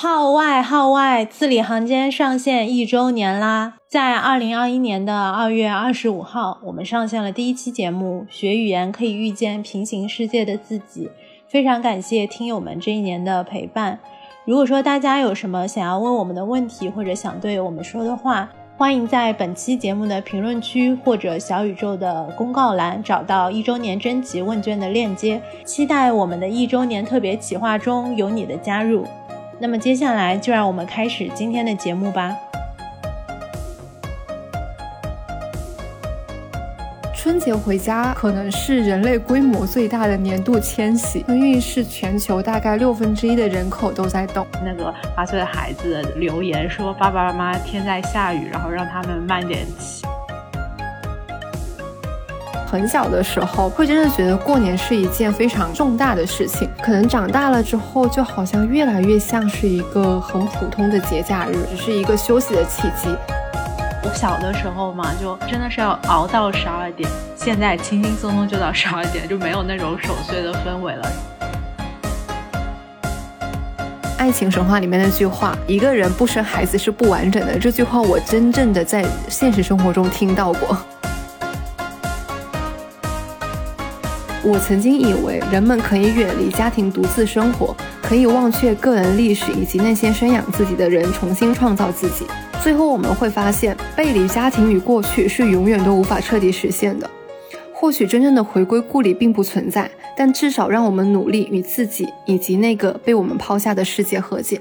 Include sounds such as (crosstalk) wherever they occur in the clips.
号外号外！字里行间上线一周年啦！在二零二一年的二月二十五号，我们上线了第一期节目《学语言可以遇见平行世界的自己》。非常感谢听友们这一年的陪伴。如果说大家有什么想要问我们的问题，或者想对我们说的话，欢迎在本期节目的评论区或者小宇宙的公告栏找到一周年征集问卷的链接。期待我们的一周年特别企划中有你的加入。那么接下来就让我们开始今天的节目吧。春节回家可能是人类规模最大的年度迁徙，春运是全球大概六分之一的人口都在动。那个八岁的孩子留言说：“爸爸妈妈，天在下雨，然后让他们慢点骑。”很小的时候，会真的觉得过年是一件非常重大的事情。可能长大了之后，就好像越来越像是一个很普通的节假日，只是一个休息的契机。我小的时候嘛，就真的是要熬到十二点，现在轻轻松松就到十二点，就没有那种守岁的氛围了。爱情神话里面那句话“一个人不生孩子是不完整的”，这句话我真正的在现实生活中听到过。我曾经以为人们可以远离家庭独自生活，可以忘却个人历史以及那些生养自己的人，重新创造自己。最后我们会发现，背离家庭与过去是永远都无法彻底实现的。或许真正的回归故里并不存在，但至少让我们努力与自己以及那个被我们抛下的世界和解。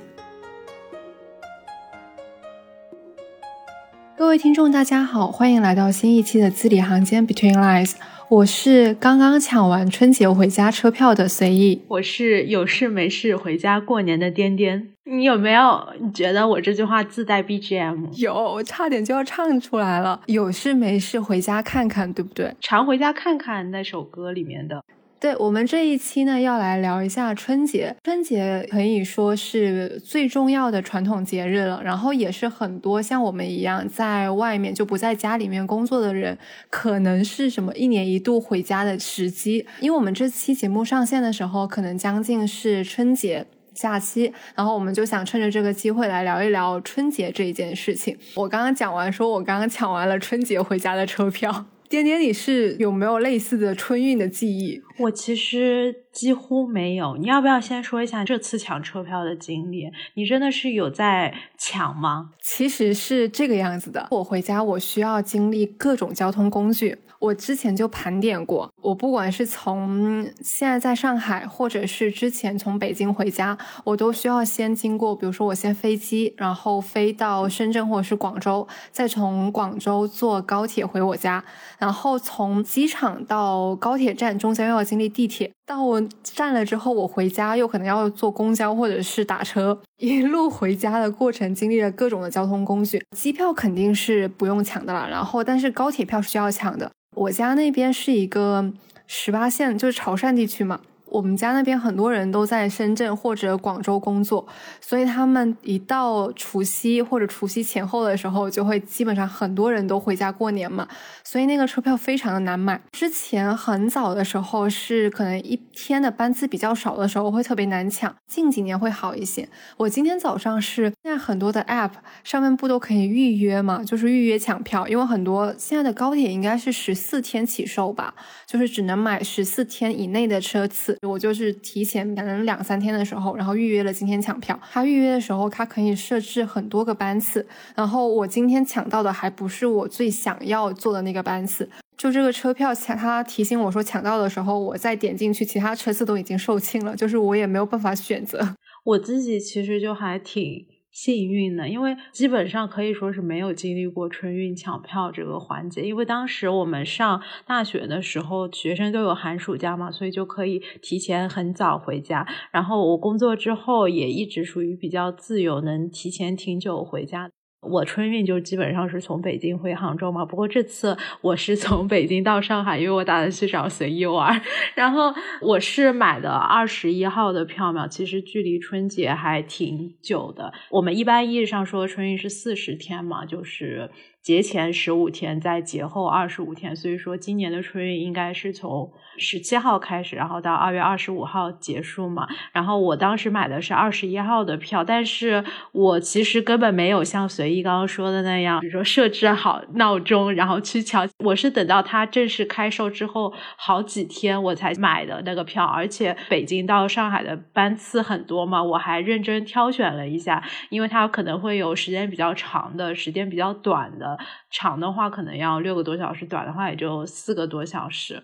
各位听众，大家好，欢迎来到新一期的字里行间 Between Lines。我是刚刚抢完春节回家车票的随意，我是有事没事回家过年的颠颠。你有没有觉得我这句话自带 BGM？有，我差点就要唱出来了。有事没事回家看看，对不对？常回家看看那首歌里面的。对我们这一期呢，要来聊一下春节。春节可以说是最重要的传统节日了，然后也是很多像我们一样在外面就不在家里面工作的人，可能是什么一年一度回家的时机。因为我们这期节目上线的时候，可能将近是春节假期，然后我们就想趁着这个机会来聊一聊春节这一件事情。我刚刚讲完，说我刚刚抢完了春节回家的车票。颠颠，你是有没有类似的春运的记忆？我其实几乎没有。你要不要先说一下这次抢车票的经历？你真的是有在抢吗？其实是这个样子的，我回家我需要经历各种交通工具。我之前就盘点过，我不管是从现在在上海，或者是之前从北京回家，我都需要先经过，比如说我先飞机，然后飞到深圳或者是广州，再从广州坐高铁回我家，然后从机场到高铁站中间又要经历地铁，到我站了之后，我回家又可能要坐公交或者是打车，一路回家的过程经历了各种的交通工具，机票肯定是不用抢的了，然后但是高铁票是需要抢的。我家那边是一个十八线，就是潮汕地区嘛。我们家那边很多人都在深圳或者广州工作，所以他们一到除夕或者除夕前后的时候，就会基本上很多人都回家过年嘛。所以那个车票非常的难买。之前很早的时候是可能一天的班次比较少的时候会特别难抢，近几年会好一些。我今天早上是现在很多的 app 上面不都可以预约嘛，就是预约抢票，因为很多现在的高铁应该是十四天起售吧，就是只能买十四天以内的车次。我就是提前可能两三天的时候，然后预约了今天抢票。他预约的时候，他可以设置很多个班次。然后我今天抢到的还不是我最想要坐的那个班次。就这个车票抢，他提醒我说抢到的时候，我再点进去，其他车次都已经售罄了，就是我也没有办法选择。我自己其实就还挺。幸运呢，因为基本上可以说是没有经历过春运抢票这个环节，因为当时我们上大学的时候，学生都有寒暑假嘛，所以就可以提前很早回家。然后我工作之后也一直属于比较自由，能提前挺久回家。我春运就基本上是从北京回杭州嘛，不过这次我是从北京到上海，因为我打算去找随意玩。然后我是买的二十一号的票嘛，其实距离春节还挺久的。我们一般意义上说春运是四十天嘛，就是。节前十五天，在节后二十五天，所以说今年的春运应该是从十七号开始，然后到二月二十五号结束嘛。然后我当时买的是二十一号的票，但是我其实根本没有像随意刚刚说的那样，比如说设置好闹钟，然后去抢。我是等到它正式开售之后好几天我才买的那个票，而且北京到上海的班次很多嘛，我还认真挑选了一下，因为它可能会有时间比较长的，时间比较短的。长的话可能要六个多小时，短的话也就四个多小时。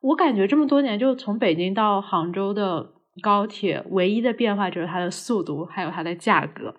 我感觉这么多年，就从北京到杭州的高铁，唯一的变化就是它的速度，还有它的价格。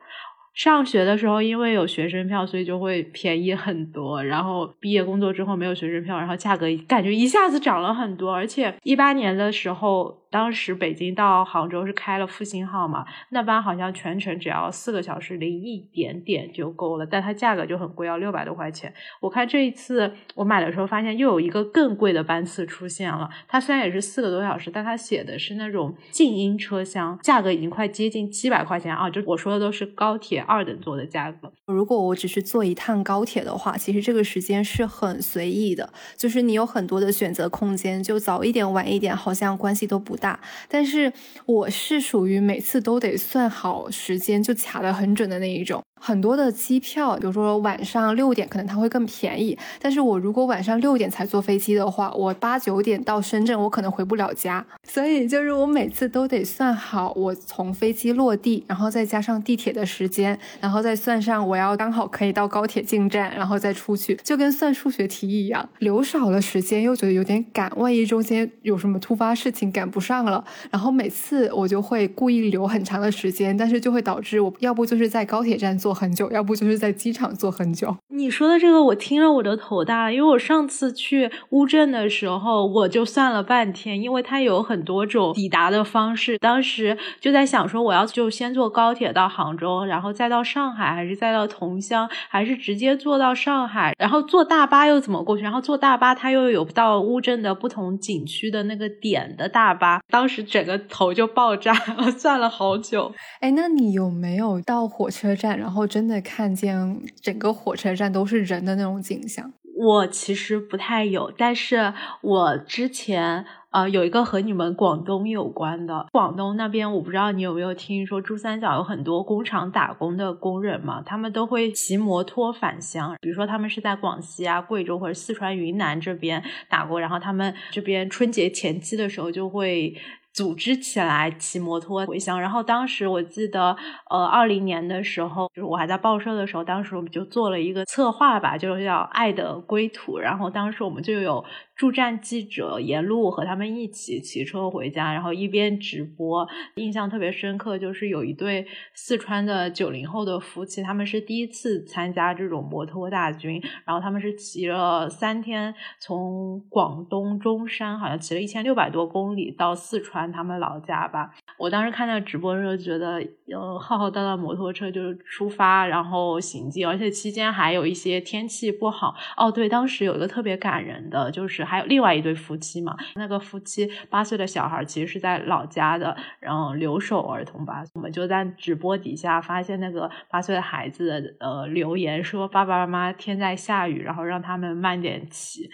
上学的时候，因为有学生票，所以就会便宜很多。然后毕业工作之后没有学生票，然后价格感觉一下子涨了很多。而且一八年的时候。当时北京到杭州是开了复兴号嘛，那班好像全程只要四个小时零一点点就够了，但它价格就很贵，要六百多块钱。我看这一次我买的时候发现又有一个更贵的班次出现了，它虽然也是四个多小时，但它写的是那种静音车厢，价格已经快接近七百块钱啊！就我说的都是高铁二等座的价格。如果我只是坐一趟高铁的话，其实这个时间是很随意的，就是你有很多的选择空间，就早一点晚一点好像关系都不。大，但是我是属于每次都得算好时间，就卡得很准的那一种。很多的机票，比如说晚上六点，可能它会更便宜。但是我如果晚上六点才坐飞机的话，我八九点到深圳，我可能回不了家。所以就是我每次都得算好，我从飞机落地，然后再加上地铁的时间，然后再算上我要刚好可以到高铁进站，然后再出去，就跟算数学题一样。留少了时间，又觉得有点赶，万一中间有什么突发事情赶不上上了，然后每次我就会故意留很长的时间，但是就会导致我要不就是在高铁站坐。很久，要不就是在机场坐很久。你说的这个，我听了我的头大，因为我上次去乌镇的时候，我就算了半天，因为它有很多种抵达的方式。当时就在想说，我要就先坐高铁到杭州，然后再到上海，还是再到桐乡，还是直接坐到上海，然后坐大巴又怎么过去？然后坐大巴，它又有到乌镇的不同景区的那个点的大巴。当时整个头就爆炸了，算了好久。哎，那你有没有到火车站，然后？真的看见整个火车站都是人的那种景象，我其实不太有，但是我之前呃有一个和你们广东有关的，广东那边我不知道你有没有听说，珠三角有很多工厂打工的工人嘛，他们都会骑摩托返乡，比如说他们是在广西啊、贵州或者四川、云南这边打工，然后他们这边春节前期的时候就会。组织起来骑摩托回乡，然后当时我记得，呃，二零年的时候，就是我还在报社的时候，当时我们就做了一个策划吧，就是叫《爱的归途》，然后当时我们就有。驻站记者沿路和他们一起骑车回家，然后一边直播。印象特别深刻，就是有一对四川的九零后的夫妻，他们是第一次参加这种摩托大军，然后他们是骑了三天，从广东中山好像骑了一千六百多公里到四川他们老家吧。我当时看那个直播的时候，觉得呃浩浩荡荡摩托车就是出发，然后行进，而且期间还有一些天气不好。哦，对，当时有一个特别感人的，就是。还有另外一对夫妻嘛？那个夫妻八岁的小孩其实是在老家的，然后留守儿童吧。我们就在直播底下发现那个八岁的孩子呃留言说：“爸爸妈妈，天在下雨，然后让他们慢点骑。”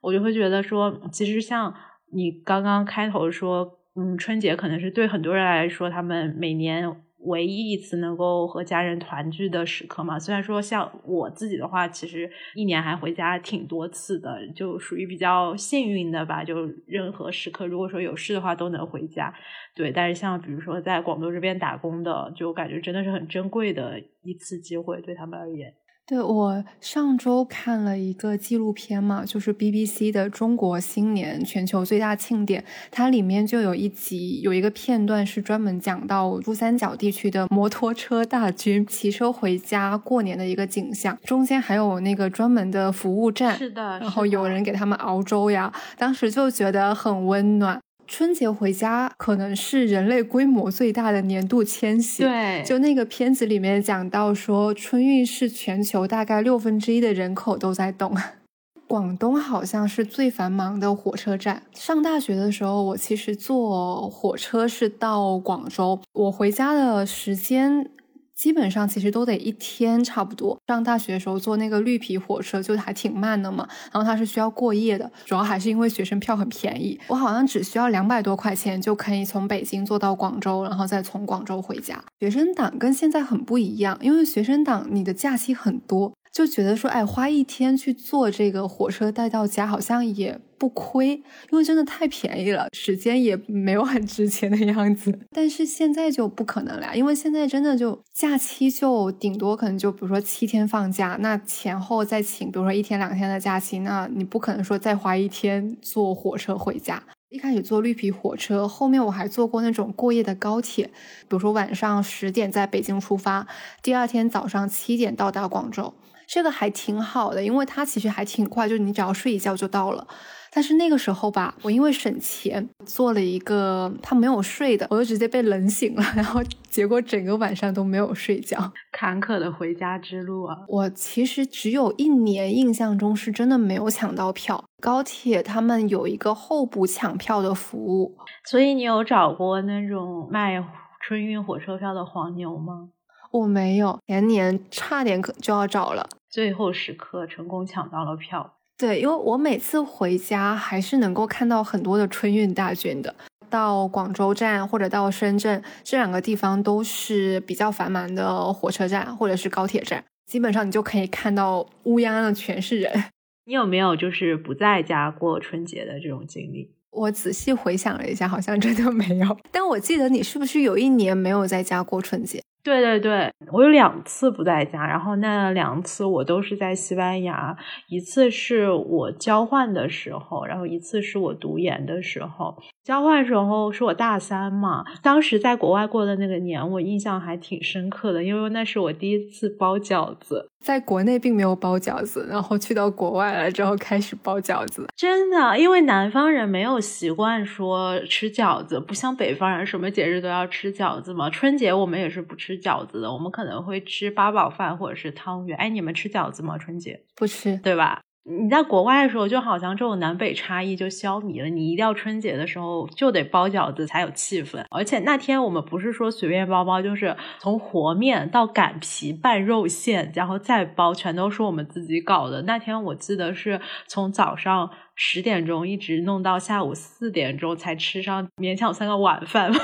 我就会觉得说，其实像你刚刚开头说，嗯，春节可能是对很多人来说，他们每年。唯一一次能够和家人团聚的时刻嘛，虽然说像我自己的话，其实一年还回家挺多次的，就属于比较幸运的吧。就任何时刻，如果说有事的话，都能回家。对，但是像比如说在广东这边打工的，就感觉真的是很珍贵的一次机会，对他们而言。对我上周看了一个纪录片嘛，就是 BBC 的《中国新年全球最大庆典》，它里面就有一集有一个片段是专门讲到珠三角地区的摩托车大军骑车回家过年的一个景象，中间还有那个专门的服务站，是的，然后有人给他们熬粥呀，当时就觉得很温暖。春节回家可能是人类规模最大的年度迁徙。对，就那个片子里面讲到说，春运是全球大概六分之一的人口都在动。广东好像是最繁忙的火车站。上大学的时候，我其实坐火车是到广州，我回家的时间。基本上其实都得一天差不多。上大学的时候坐那个绿皮火车就还挺慢的嘛，然后它是需要过夜的，主要还是因为学生票很便宜，我好像只需要两百多块钱就可以从北京坐到广州，然后再从广州回家。学生党跟现在很不一样，因为学生党你的假期很多。就觉得说，哎，花一天去坐这个火车带到家，好像也不亏，因为真的太便宜了，时间也没有很值钱的样子。但是现在就不可能了，因为现在真的就假期就顶多可能就比如说七天放假，那前后再请，比如说一天两天的假期，那你不可能说再花一天坐火车回家。一开始坐绿皮火车，后面我还坐过那种过夜的高铁，比如说晚上十点在北京出发，第二天早上七点到达广州。这个还挺好的，因为它其实还挺快，就是你只要睡一觉就到了。但是那个时候吧，我因为省钱做了一个他没有睡的，我就直接被冷醒了，(laughs) 然后结果整个晚上都没有睡觉，坎坷的回家之路啊！我其实只有一年印象中是真的没有抢到票，高铁他们有一个候补抢票的服务，所以你有找过那种卖春运火车票的黄牛吗？我没有，前年差点可就要找了。最后时刻成功抢到了票，对，因为我每次回家还是能够看到很多的春运大军的。到广州站或者到深圳这两个地方都是比较繁忙的火车站或者是高铁站，基本上你就可以看到乌泱泱的全是人。(laughs) 你有没有就是不在家过春节的这种经历？我仔细回想了一下，好像真的没有。(laughs) 但我记得你是不是有一年没有在家过春节？对对对，我有两次不在家，然后那两次我都是在西班牙，一次是我交换的时候，然后一次是我读研的时候。交换时候是我大三嘛，当时在国外过的那个年，我印象还挺深刻的，因为那是我第一次包饺子。在国内并没有包饺子，然后去到国外了之后开始包饺子。真的，因为南方人没有习惯说吃饺子，不像北方人什么节日都要吃饺子嘛。春节我们也是不吃饺子的，我们可能会吃八宝饭或者是汤圆。哎，你们吃饺子吗？春节不吃，对吧？你在国外的时候，就好像这种南北差异就消弭了。你一定要春节的时候就得包饺子才有气氛。而且那天我们不是说随便包包，就是从和面到擀皮、拌肉馅，然后再包，全都是我们自己搞的。那天我记得是从早上十点钟一直弄到下午四点钟才吃上勉强算个晚饭吧。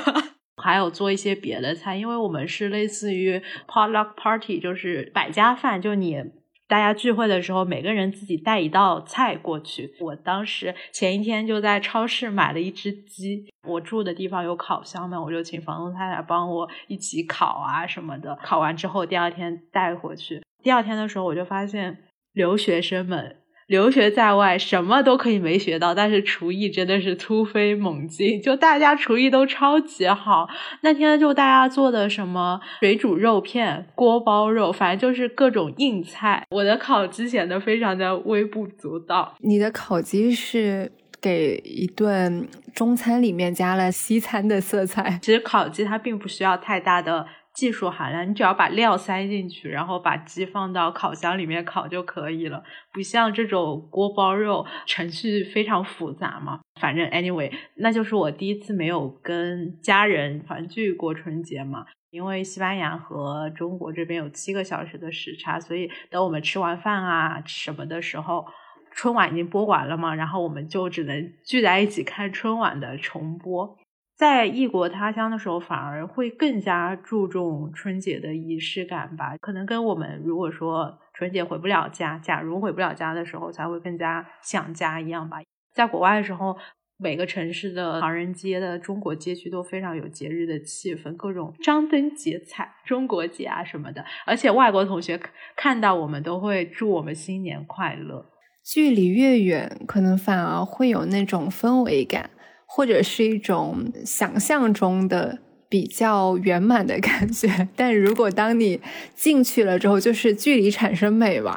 还有做一些别的菜，因为我们是类似于 potluck party，就是百家饭，就你。大家聚会的时候，每个人自己带一道菜过去。我当时前一天就在超市买了一只鸡，我住的地方有烤箱嘛，我就请房东太太帮我一起烤啊什么的。烤完之后，第二天带回去。第二天的时候，我就发现留学生们。留学在外，什么都可以没学到，但是厨艺真的是突飞猛进，就大家厨艺都超级好。那天就大家做的什么水煮肉片、锅包肉，反正就是各种硬菜。我的烤鸡显得非常的微不足道。你的烤鸡是给一顿中餐里面加了西餐的色彩。其实烤鸡它并不需要太大的。技术含量，你只要把料塞进去，然后把鸡放到烤箱里面烤就可以了。不像这种锅包肉，程序非常复杂嘛。反正 anyway，那就是我第一次没有跟家人团聚过春节嘛。因为西班牙和中国这边有七个小时的时差，所以等我们吃完饭啊什么的时候，春晚已经播完了嘛，然后我们就只能聚在一起看春晚的重播。在异国他乡的时候，反而会更加注重春节的仪式感吧。可能跟我们如果说春节回不了家，假如回不了家的时候，才会更加想家一样吧。在国外的时候，每个城市的唐人街的中国街区都非常有节日的气氛，各种张灯结彩，中国节啊什么的。而且外国同学看到我们都会祝我们新年快乐。距离越远，可能反而会有那种氛围感。或者是一种想象中的比较圆满的感觉，(laughs) 但如果当你进去了之后，就是距离产生美吧。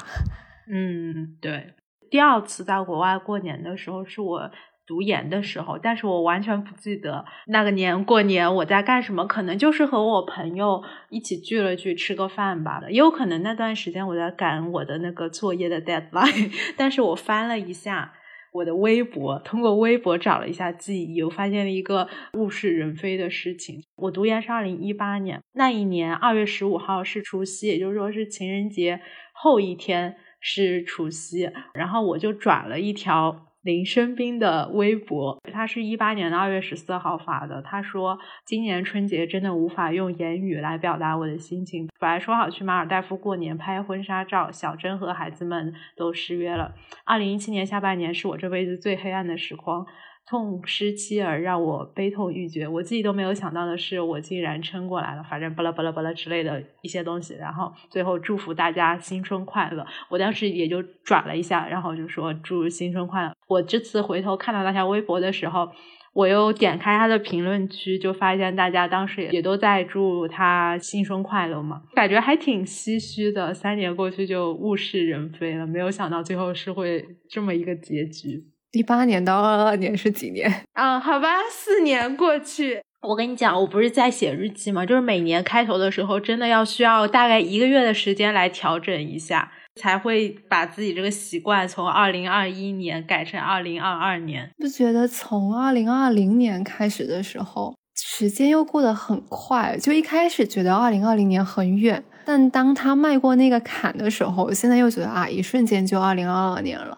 嗯，对。第二次在国外过年的时候是我读研的时候，但是我完全不记得那个年过年我在干什么，可能就是和我朋友一起聚了聚，吃个饭吧。也有可能那段时间我在赶我的那个作业的 deadline，但是我翻了一下。我的微博，通过微博找了一下记忆，我发现了一个物是人非的事情。我读研是二零一八年，那一年二月十五号是除夕，也就是说是情人节后一天是除夕，然后我就转了一条。林生斌的微博，他是一八年的二月十四号发的。他说：“今年春节真的无法用言语来表达我的心情。本来说好去马尔代夫过年拍婚纱照，小珍和孩子们都失约了。二零一七年下半年是我这辈子最黑暗的时光。”痛失妻儿，让我悲痛欲绝。我自己都没有想到的是，我竟然撑过来了。反正巴拉巴拉巴拉之类的一些东西，然后最后祝福大家新春快乐。我当时也就转了一下，然后就说祝新春快乐。我这次回头看到那条微博的时候，我又点开他的评论区，就发现大家当时也也都在祝他新春快乐嘛，感觉还挺唏嘘的。三年过去就物是人非了，没有想到最后是会这么一个结局。一八年到二二年是几年啊？好吧，四年过去。我跟你讲，我不是在写日记吗？就是每年开头的时候，真的要需要大概一个月的时间来调整一下，才会把自己这个习惯从二零二一年改成二零二二年。就觉得从二零二零年开始的时候，时间又过得很快？就一开始觉得二零二零年很远，但当他迈过那个坎的时候，现在又觉得啊，一瞬间就二零二二年了。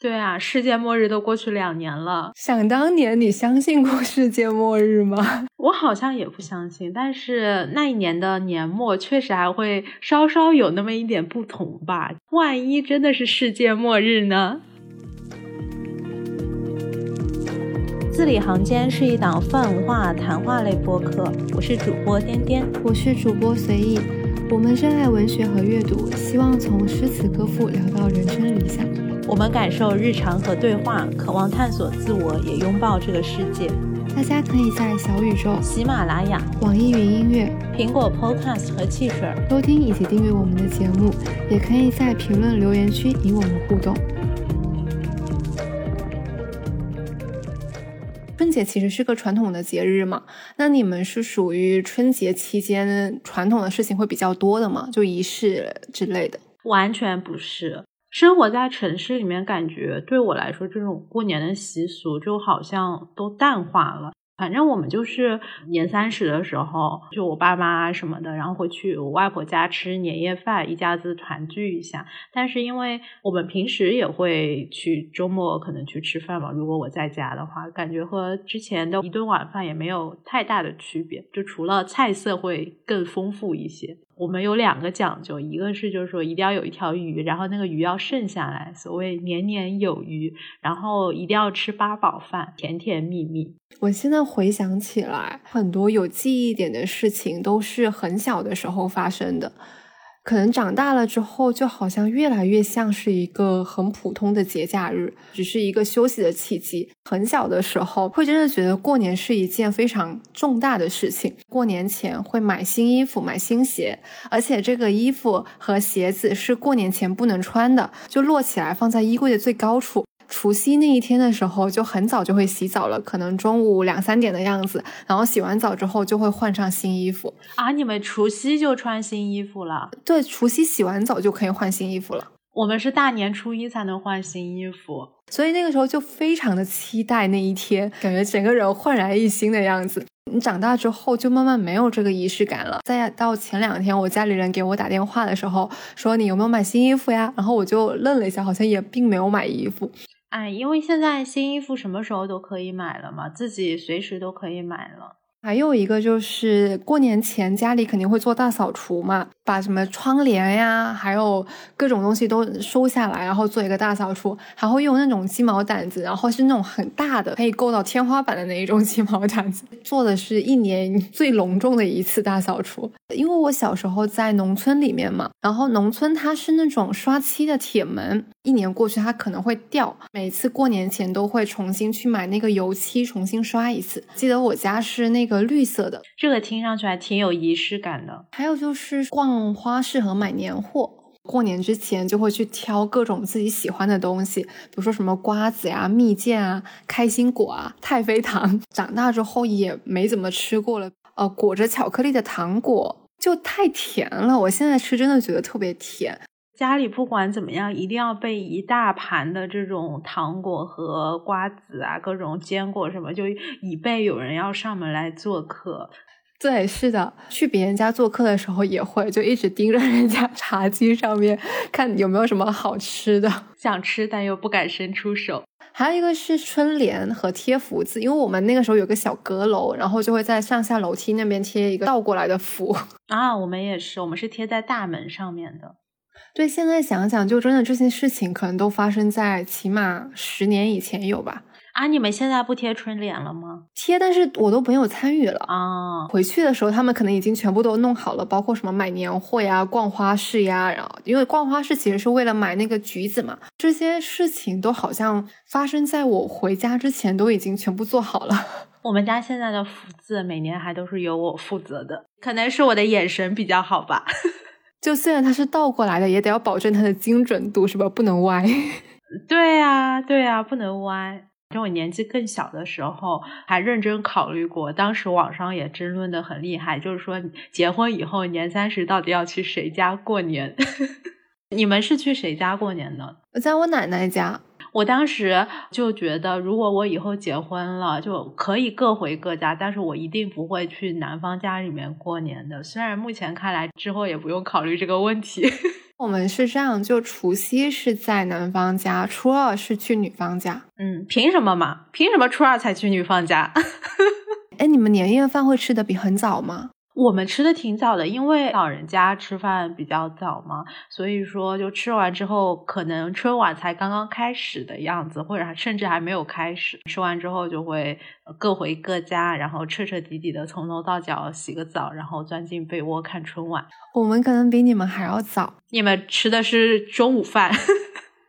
对啊，世界末日都过去两年了。想当年，你相信过世界末日吗？(laughs) 我好像也不相信，但是那一年的年末确实还会稍稍有那么一点不同吧。万一真的是世界末日呢？字里行间是一档泛文化谈话类播客，我是主播颠颠，我是主播随意。我们热爱文学和阅读，希望从诗词歌赋聊到人生理想。我们感受日常和对话，渴望探索自我，也拥抱这个世界。大家可以在小宇宙、喜马拉雅、网易云音乐、苹果 Podcast 和汽水收听以及订阅我们的节目，也可以在评论留言区与我们互动。节其实是个传统的节日嘛，那你们是属于春节期间传统的事情会比较多的吗？就仪式之类的？完全不是。生活在城市里面，感觉对我来说，这种过年的习俗就好像都淡化了。反正我们就是年三十的时候，就我爸妈什么的，然后会去我外婆家吃年夜饭，一家子团聚一下。但是因为我们平时也会去周末可能去吃饭嘛，如果我在家的话，感觉和之前的一顿晚饭也没有太大的区别，就除了菜色会更丰富一些。我们有两个讲究，一个是就是说一定要有一条鱼，然后那个鱼要剩下来，所谓年年有余，然后一定要吃八宝饭，甜甜蜜蜜。我现在回想起来，很多有记忆点的事情都是很小的时候发生的。可能长大了之后，就好像越来越像是一个很普通的节假日，只是一个休息的契机。很小的时候，会真的觉得过年是一件非常重大的事情。过年前会买新衣服、买新鞋，而且这个衣服和鞋子是过年前不能穿的，就摞起来放在衣柜的最高处。除夕那一天的时候，就很早就会洗澡了，可能中午两三点的样子，然后洗完澡之后就会换上新衣服啊！你们除夕就穿新衣服了？对，除夕洗完澡就可以换新衣服了。我们是大年初一才能换新衣服，所以那个时候就非常的期待那一天，感觉整个人焕然一新的样子。你长大之后就慢慢没有这个仪式感了。再到前两天，我家里人给我打电话的时候说：“你有没有买新衣服呀？”然后我就愣了一下，好像也并没有买衣服。哎，因为现在新衣服什么时候都可以买了嘛，自己随时都可以买了。还有一个就是过年前家里肯定会做大扫除嘛。把什么窗帘呀，还有各种东西都收下来，然后做一个大扫除，还会用那种鸡毛掸子，然后是那种很大的，可以够到天花板的那一种鸡毛掸子，(laughs) 做的是一年最隆重的一次大扫除。因为我小时候在农村里面嘛，然后农村它是那种刷漆的铁门，一年过去它可能会掉，每次过年前都会重新去买那个油漆，重新刷一次。记得我家是那个绿色的，这个听上去还挺有仪式感的。还有就是逛。花市和买年货，过年之前就会去挑各种自己喜欢的东西，比如说什么瓜子呀、蜜饯啊、开心果啊、太妃糖。长大之后也没怎么吃过了，呃，裹着巧克力的糖果就太甜了，我现在吃真的觉得特别甜。家里不管怎么样，一定要备一大盘的这种糖果和瓜子啊，各种坚果什么，就以备有人要上门来做客。对，是的，去别人家做客的时候也会，就一直盯着人家茶几上面看有没有什么好吃的，想吃但又不敢伸出手。还有一个是春联和贴福字，因为我们那个时候有个小阁楼，然后就会在上下楼梯那边贴一个倒过来的福啊。我们也是，我们是贴在大门上面的。对，现在想想，就真的这些事情可能都发生在起码十年以前有吧。啊，你们现在不贴春联了吗？贴，但是我都没有参与了啊。回去的时候，他们可能已经全部都弄好了，包括什么买年货呀、逛花市呀，然后因为逛花市其实是为了买那个橘子嘛。这些事情都好像发生在我回家之前，都已经全部做好了。(laughs) 我们家现在的福字每年还都是由我负责的，可能是我的眼神比较好吧。就虽然它是倒过来的，也得要保证它的精准度，是吧？不能歪。(laughs) 对呀，对呀，不能歪。就我年纪更小的时候，还认真考虑过。当时网上也争论的很厉害，就是说结婚以后年三十到底要去谁家过年？(laughs) 你们是去谁家过年呢？我在我奶奶家。我当时就觉得，如果我以后结婚了，就可以各回各家，但是我一定不会去男方家里面过年的。虽然目前看来，之后也不用考虑这个问题。(laughs) 我们是这样，就除夕是在男方家，初二是去女方家。嗯，凭什么嘛？凭什么初二才去女方家？(laughs) 哎，你们年夜饭会吃的比很早吗？我们吃的挺早的，因为老人家吃饭比较早嘛，所以说就吃完之后，可能春晚才刚刚开始的样子，或者甚至还没有开始。吃完之后就会各回各家，然后彻彻底底的从头到脚洗个澡，然后钻进被窝看春晚。我们可能比你们还要早，你们吃的是中午饭。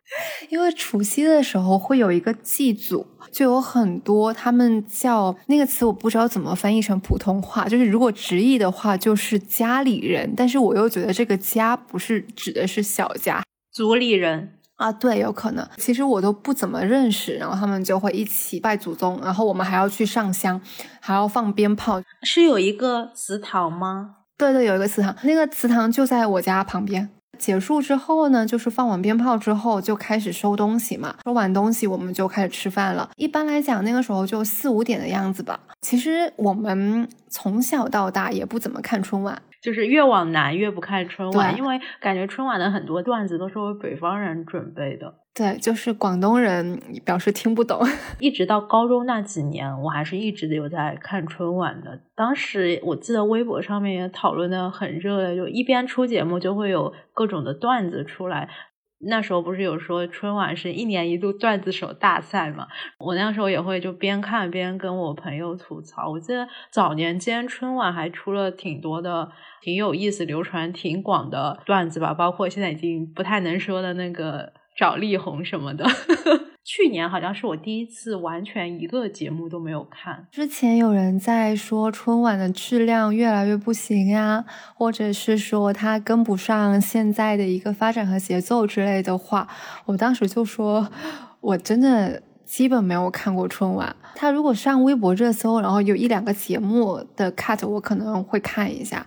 (laughs) 因为除夕的时候会有一个祭祖，就有很多他们叫那个词，我不知道怎么翻译成普通话。就是如果直译的话，就是家里人。但是我又觉得这个家不是指的是小家，族里人啊，对，有可能。其实我都不怎么认识，然后他们就会一起拜祖宗，然后我们还要去上香，还要放鞭炮。是有一个祠堂吗？对对，有一个祠堂，那个祠堂就在我家旁边。结束之后呢，就是放完鞭炮之后就开始收东西嘛。收完东西我们就开始吃饭了。一般来讲，那个时候就四五点的样子吧。其实我们从小到大也不怎么看春晚，就是越往南越不看春晚，因为感觉春晚的很多段子都是为北方人准备的。对，就是广东人表示听不懂。(laughs) 一直到高中那几年，我还是一直有在看春晚的。当时我记得微博上面也讨论的很热烈，就一边出节目就会有各种的段子出来。那时候不是有说春晚是一年一度段子手大赛嘛？我那时候也会就边看边跟我朋友吐槽。我记得早年间春晚还出了挺多的挺有意思、流传挺广的段子吧，包括现在已经不太能说的那个。找力宏什么的，(laughs) 去年好像是我第一次完全一个节目都没有看。之前有人在说春晚的质量越来越不行呀，或者是说它跟不上现在的一个发展和节奏之类的话，我当时就说，我真的基本没有看过春晚。他如果上微博热搜，然后有一两个节目的 cut，我可能会看一下。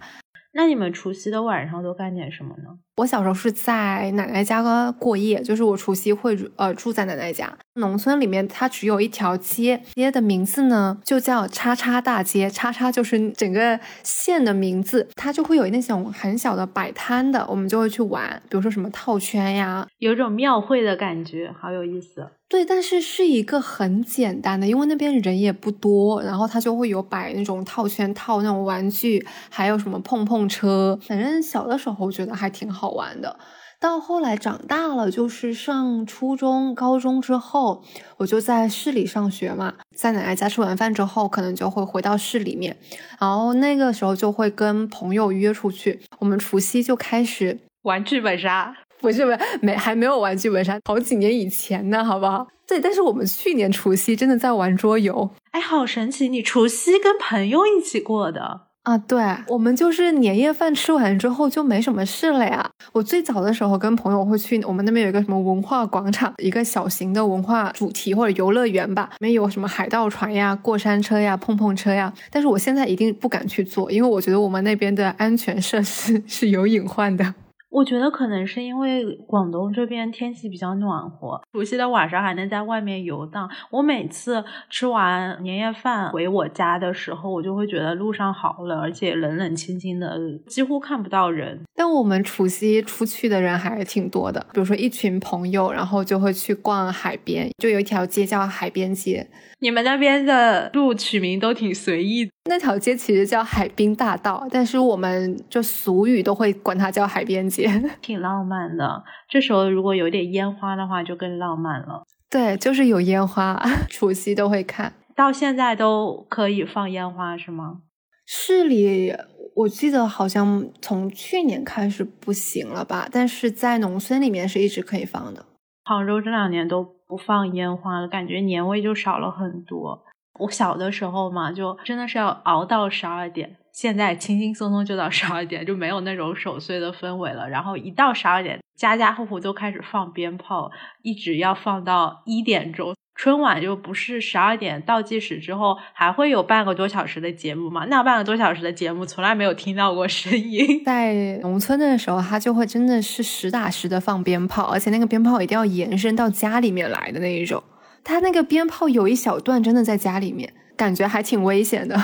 那你们除夕的晚上都干点什么呢？我小时候是在奶奶家过夜，就是我除夕会呃住在奶奶家。农村里面它只有一条街，街的名字呢就叫叉叉大街，叉叉就是整个县的名字。它就会有那种很小的摆摊的，我们就会去玩，比如说什么套圈呀，有种庙会的感觉，好有意思。对，但是是一个很简单的，因为那边人也不多，然后他就会有摆那种套圈套那种玩具，还有什么碰碰车，反正小的时候觉得还挺。好玩的，到后来长大了，就是上初中、高中之后，我就在市里上学嘛，在奶奶家吃完饭之后，可能就会回到市里面，然后那个时候就会跟朋友约出去，我们除夕就开始玩剧本杀，不是不是没还没有玩剧本杀，好几年以前呢，好不好？对，但是我们去年除夕真的在玩桌游，哎，好神奇，你除夕跟朋友一起过的。啊，对，我们就是年夜饭吃完之后就没什么事了呀。我最早的时候跟朋友会去我们那边有一个什么文化广场，一个小型的文化主题或者游乐园吧，里面有什么海盗船呀、过山车呀、碰碰车呀。但是我现在一定不敢去做，因为我觉得我们那边的安全设施 (laughs) 是有隐患的。我觉得可能是因为广东这边天气比较暖和，除夕的晚上还能在外面游荡。我每次吃完年夜饭回我家的时候，我就会觉得路上好冷，而且冷冷清清的，几乎看不到人。但我们除夕出去的人还是挺多的，比如说一群朋友，然后就会去逛海边，就有一条街叫海边街。你们那边的路取名都挺随意。那条街其实叫海滨大道，但是我们就俗语都会管它叫海边街，(laughs) 挺浪漫的。这时候如果有点烟花的话，就更浪漫了。对，就是有烟花，(laughs) 除夕都会看到现在都可以放烟花是吗？市里我记得好像从去年开始不行了吧，但是在农村里面是一直可以放的。杭州这两年都不放烟花了，感觉年味就少了很多。我小的时候嘛，就真的是要熬到十二点。现在轻轻松松就到十二点，就没有那种守岁的氛围了。然后一到十二点，家家户户都开始放鞭炮，一直要放到一点钟。春晚就不是十二点倒计时之后还会有半个多小时的节目嘛？那半个多小时的节目从来没有听到过声音。在农村的时候，他就会真的是实打实的放鞭炮，而且那个鞭炮一定要延伸到家里面来的那一种。他那个鞭炮有一小段真的在家里面，感觉还挺危险的。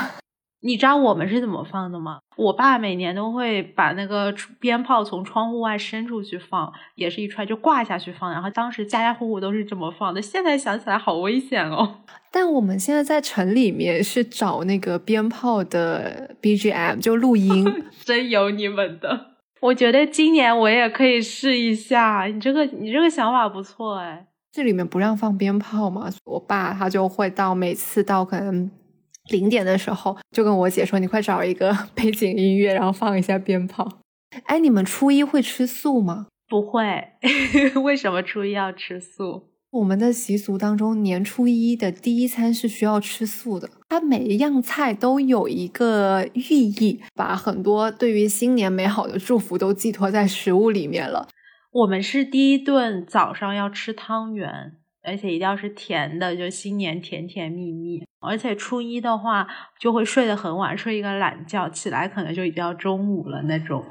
你知道我们是怎么放的吗？我爸每年都会把那个鞭炮从窗户外伸出去放，也是一串就挂下去放。然后当时家家户户都是这么放的。现在想起来好危险哦。(laughs) 但我们现在在城里面是找那个鞭炮的 BGM 就录音，(laughs) 真有你们的。我觉得今年我也可以试一下。你这个你这个想法不错哎。这里面不让放鞭炮嘛？我爸他就会到每次到可能零点的时候，就跟我姐说：“你快找一个 (laughs) 背景音乐，然后放一下鞭炮。”哎，你们初一会吃素吗？不会。(laughs) 为什么初一要吃素？我们的习俗当中，年初一的第一餐是需要吃素的。它每一样菜都有一个寓意，把很多对于新年美好的祝福都寄托在食物里面了。我们是第一顿早上要吃汤圆，而且一定要是甜的，就新年甜甜蜜蜜。而且初一的话就会睡得很晚，睡一个懒觉，起来可能就已经要中午了那种。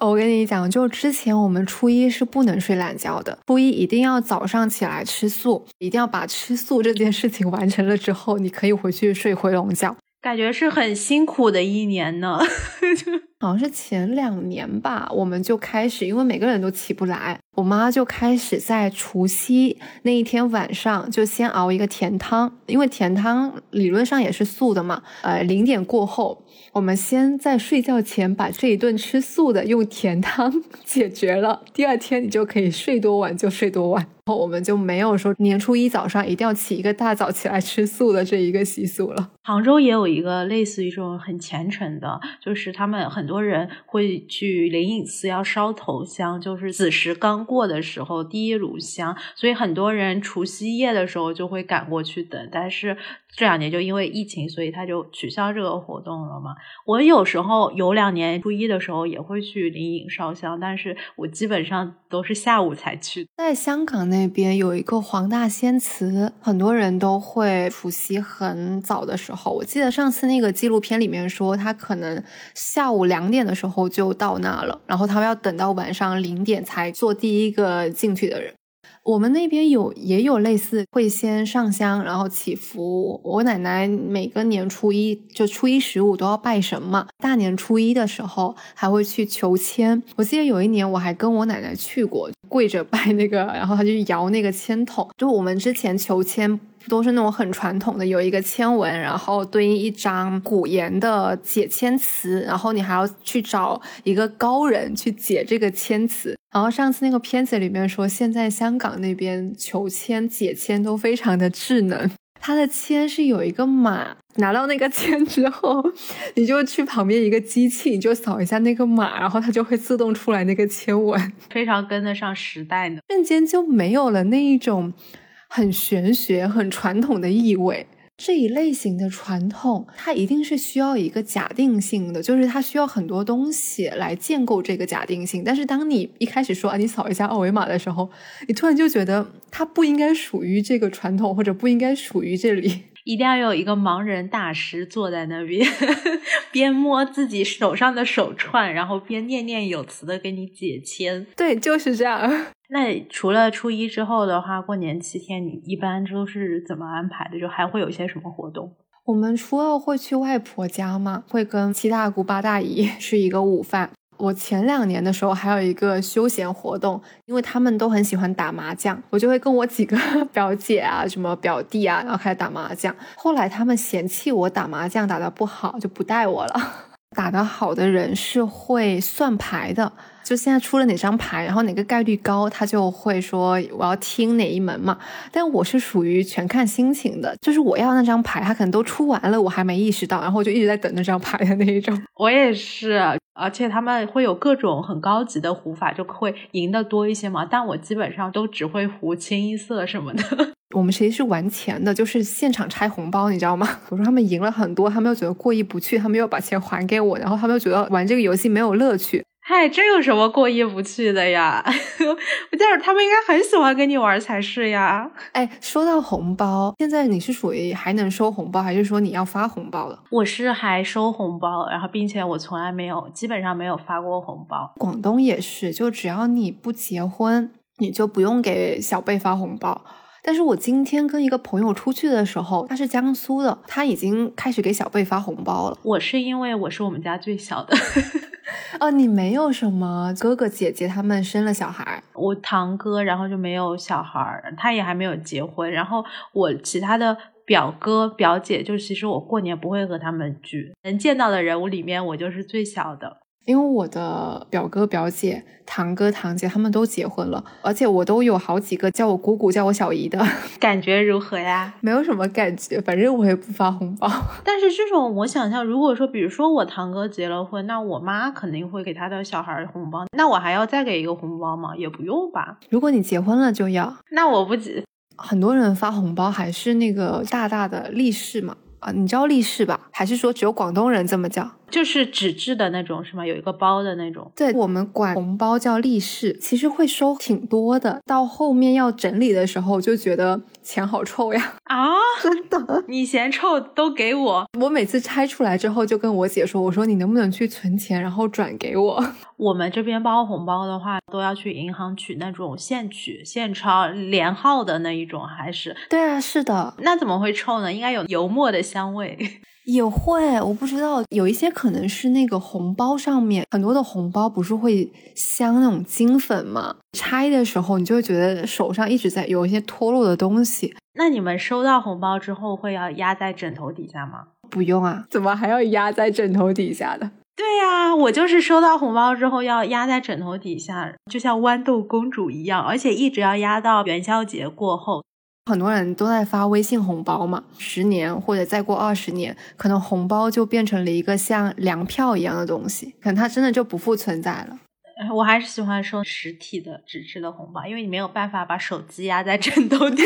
我跟你讲，就之前我们初一是不能睡懒觉的，初一一定要早上起来吃素，一定要把吃素这件事情完成了之后，你可以回去睡回笼觉。感觉是很辛苦的一年呢，(laughs) 好像是前两年吧，我们就开始，因为每个人都起不来，我妈就开始在除夕那一天晚上就先熬一个甜汤，因为甜汤理论上也是素的嘛，呃，零点过后。我们先在睡觉前把这一顿吃素的用甜汤 (laughs) 解决了，第二天你就可以睡多晚就睡多晚。我们就没有说年初一早上一定要起一个大早起来吃素的这一个习俗了。杭州也有一个类似于这种很虔诚的，就是他们很多人会去灵隐寺要烧头香，就是子时刚过的时候第一炉香，所以很多人除夕夜的时候就会赶过去等，但是。这两年就因为疫情，所以他就取消这个活动了嘛。我有时候有两年初一的时候也会去灵隐烧香，但是我基本上都是下午才去。在香港那那边有一个黄大仙祠，很多人都会除夕很早的时候。我记得上次那个纪录片里面说，他可能下午两点的时候就到那了，然后他们要等到晚上零点才做第一个进去的人。我们那边有也有类似，会先上香，然后祈福。我奶奶每个年初一就初一十五都要拜神嘛，大年初一的时候还会去求签。我记得有一年我还跟我奶奶去过，跪着拜那个，然后她就摇那个签筒。就我们之前求签。都是那种很传统的，有一个签文，然后对应一张古言的解签词，然后你还要去找一个高人去解这个签词。然后上次那个片子里面说，现在香港那边求签解签都非常的智能，(laughs) 它的签是有一个码，拿到那个签之后，你就去旁边一个机器，你就扫一下那个码，然后它就会自动出来那个签文，非常跟得上时代呢，瞬间就没有了那一种。很玄学、很传统的意味，这一类型的传统，它一定是需要一个假定性的，就是它需要很多东西来建构这个假定性。但是当你一开始说啊，你扫一下二维码的时候，你突然就觉得它不应该属于这个传统，或者不应该属于这里。(laughs) 一定要有一个盲人大师坐在那边，(laughs) 边摸自己手上的手串，然后边念念有词的给你解签。对，就是这样。那除了初一之后的话，过年七天你一般都是怎么安排的？就还会有一些什么活动？我们初二会去外婆家嘛，会跟七大姑八大姨 (laughs) 吃一个午饭。我前两年的时候还有一个休闲活动，因为他们都很喜欢打麻将，我就会跟我几个 (laughs) 表姐啊、什么表弟啊，然后开始打麻将。后来他们嫌弃我打麻将打得不好，就不带我了。(laughs) 打得好的人是会算牌的，就现在出了哪张牌，然后哪个概率高，他就会说我要听哪一门嘛。但我是属于全看心情的，就是我要那张牌，他可能都出完了，我还没意识到，然后我就一直在等那张牌的那一种。我也是。而且他们会有各种很高级的胡法，就会赢的多一些嘛。但我基本上都只会胡清一色什么的。(laughs) 我们其实是玩钱的，就是现场拆红包，你知道吗？(laughs) 我说他们赢了很多，他们又觉得过意不去，他们又把钱还给我，然后他们又觉得玩这个游戏没有乐趣。嗨，这有什么过意不去的呀？我觉得他们应该很喜欢跟你玩才是呀。哎，说到红包，现在你是属于还能收红包，还是说你要发红包了？我是还收红包，然后并且我从来没有，基本上没有发过红包。广东也是，就只要你不结婚，你就不用给小辈发红包。但是我今天跟一个朋友出去的时候，他是江苏的，他已经开始给小贝发红包了。我是因为我是我们家最小的。(laughs) 哦，你没有什么哥哥姐姐他们生了小孩，我堂哥然后就没有小孩，他也还没有结婚。然后我其他的表哥表姐，就其实我过年不会和他们聚，能见到的人物里面我就是最小的。因为我的表哥表姐、堂哥堂姐他们都结婚了，而且我都有好几个叫我姑姑、叫我小姨的，(laughs) 感觉如何呀？没有什么感觉，反正我也不发红包。但是这种我想象，如果说比如说我堂哥结了婚，那我妈肯定会给他的小孩红包，那我还要再给一个红包吗？也不用吧。如果你结婚了就要，那我不急。很多人发红包还是那个大大的利是嘛。啊，你知道利是吧？还是说只有广东人这么叫？就是纸质的那种是吗？有一个包的那种？对我们管红包叫利是，其实会收挺多的。到后面要整理的时候，就觉得钱好臭呀！(laughs) 啊，真的？你嫌臭都给我？我每次拆出来之后，就跟我姐说：“我说你能不能去存钱，然后转给我？” (laughs) 我们这边包红包的话，都要去银行取那种现取现钞连号的那一种，还是？对啊，是的。那怎么会臭呢？应该有油墨的香味。也会，我不知道，有一些可能是那个红包上面很多的红包不是会镶那种金粉吗？拆的时候你就会觉得手上一直在有一些脱落的东西。那你们收到红包之后会要压在枕头底下吗？不用啊，怎么还要压在枕头底下的？对呀，我就是收到红包之后要压在枕头底下，就像豌豆公主一样，而且一直要压到元宵节过后。很多人都在发微信红包嘛，十年或者再过二十年，可能红包就变成了一个像粮票一样的东西，可能它真的就不复存在了。(laughs) 我还是喜欢收实体的纸质的红包，因为你没有办法把手机压在枕头底。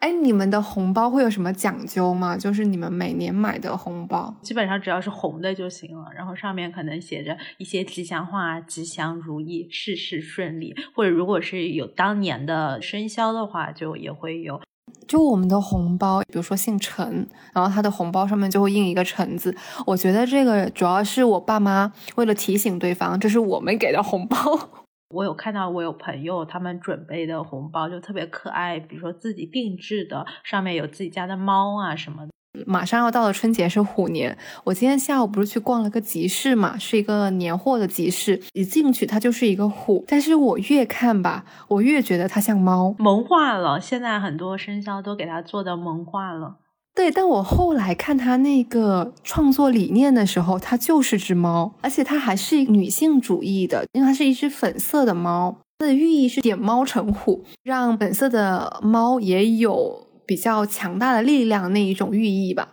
哎，你们的红包会有什么讲究吗？就是你们每年买的红包，基本上只要是红的就行了。然后上面可能写着一些吉祥话，吉祥如意，事事顺利。或者如果是有当年的生肖的话，就也会有。就我们的红包，比如说姓陈，然后他的红包上面就会印一个陈字。我觉得这个主要是我爸妈为了提醒对方，这是我们给的红包。我有看到，我有朋友他们准备的红包就特别可爱，比如说自己定制的，上面有自己家的猫啊什么的。马上要到了春节是虎年，我今天下午不是去逛了个集市嘛，是一个年货的集市，一进去它就是一个虎，但是我越看吧，我越觉得它像猫，萌化了。现在很多生肖都给它做的萌化了。对，但我后来看他那个创作理念的时候，它就是只猫，而且它还是女性主义的，因为它是一只粉色的猫，它的寓意是点猫成虎，让本色的猫也有比较强大的力量那一种寓意吧。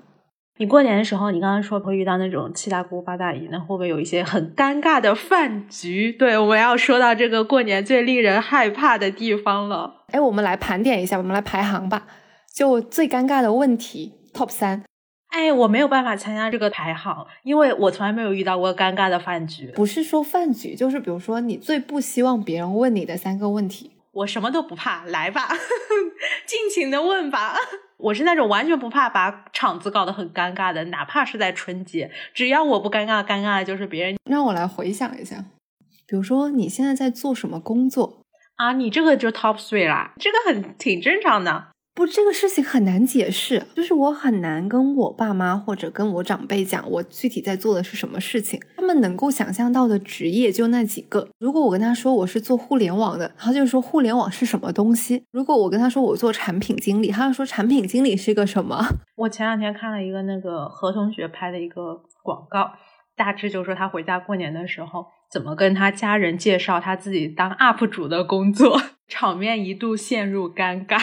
你过年的时候，你刚刚说会遇到那种七大姑八大姨，那会不会有一些很尴尬的饭局？对，我们要说到这个过年最令人害怕的地方了。哎，我们来盘点一下，我们来排行吧。就最尴尬的问题 top 三，哎，我没有办法参加这个排行，因为我从来没有遇到过尴尬的饭局。不是说饭局，就是比如说你最不希望别人问你的三个问题。我什么都不怕，来吧，(laughs) 尽情的问吧。(laughs) 我是那种完全不怕把场子搞得很尴尬的，哪怕是在春节，只要我不尴尬，尴尬的就是别人。让我来回想一下，比如说你现在在做什么工作啊？你这个就 top three 啦，这个很挺正常的。不，这个事情很难解释，就是我很难跟我爸妈或者跟我长辈讲我具体在做的是什么事情。他们能够想象到的职业就那几个。如果我跟他说我是做互联网的，他就说互联网是什么东西；如果我跟他说我做产品经理，他就说产品经理是个什么。(laughs) 我前两天看了一个那个何同学拍的一个广告，大致就是说他回家过年的时候怎么跟他家人介绍他自己当 UP 主的工作，(laughs) 场面一度陷入尴尬。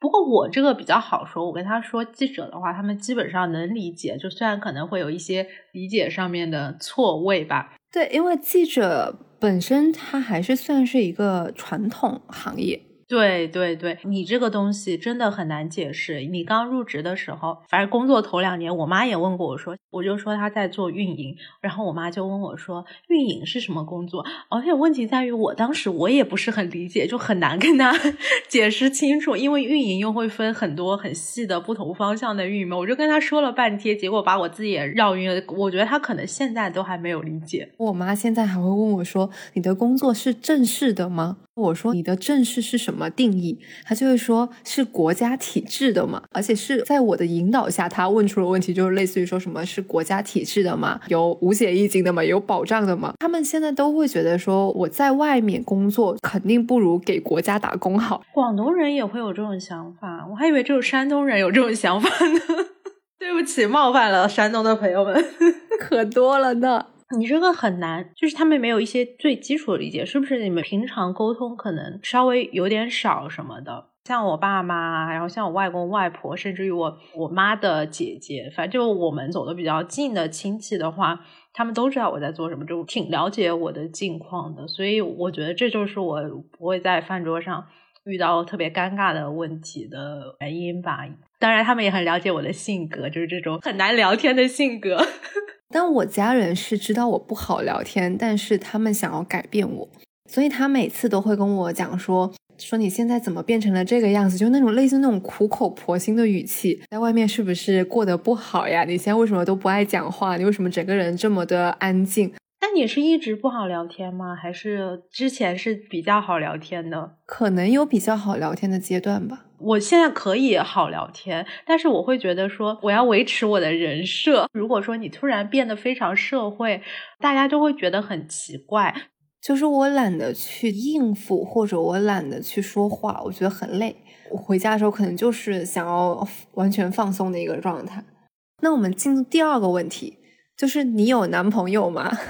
不过我这个比较好说，我跟他说记者的话，他们基本上能理解，就虽然可能会有一些理解上面的错位吧。对，因为记者本身他还是算是一个传统行业。对对对，你这个东西真的很难解释。你刚入职的时候，反正工作头两年，我妈也问过我说，我就说她在做运营，然后我妈就问我说，运营是什么工作？而且问题在于，我当时我也不是很理解，就很难跟她 (laughs) 解释清楚，因为运营又会分很多很细的不同方向的运营嘛。我就跟她说了半天，结果把我自己也绕晕了。我觉得她可能现在都还没有理解。我妈现在还会问我说，你的工作是正式的吗？我说你的正式是什么定义？他就会说是国家体制的嘛，而且是在我的引导下，他问出了问题，就是类似于说什么是国家体制的嘛，有五险一金的嘛，有保障的嘛。他们现在都会觉得说我在外面工作肯定不如给国家打工好。广东人也会有这种想法，我还以为只有山东人有这种想法呢。(laughs) 对不起，冒犯了山东的朋友们，(laughs) 可多了呢。你这个很难，就是他们没有一些最基础的理解，是不是？你们平常沟通可能稍微有点少什么的。像我爸妈，然后像我外公外婆，甚至于我我妈的姐姐，反正就我们走的比较近的亲戚的话，他们都知道我在做什么，就挺了解我的近况的。所以我觉得这就是我不会在饭桌上遇到特别尴尬的问题的原因吧。当然，他们也很了解我的性格，就是这种很难聊天的性格。(laughs) 但我家人是知道我不好聊天，但是他们想要改变我，所以他每次都会跟我讲说说你现在怎么变成了这个样子，就那种类似那种苦口婆心的语气，在外面是不是过得不好呀？你现在为什么都不爱讲话？你为什么整个人这么的安静？那你是一直不好聊天吗？还是之前是比较好聊天的？可能有比较好聊天的阶段吧。我现在可以好聊天，但是我会觉得说我要维持我的人设。如果说你突然变得非常社会，大家就会觉得很奇怪。就是我懒得去应付，或者我懒得去说话，我觉得很累。我回家的时候可能就是想要完全放松的一个状态。那我们进入第二个问题，就是你有男朋友吗？(laughs)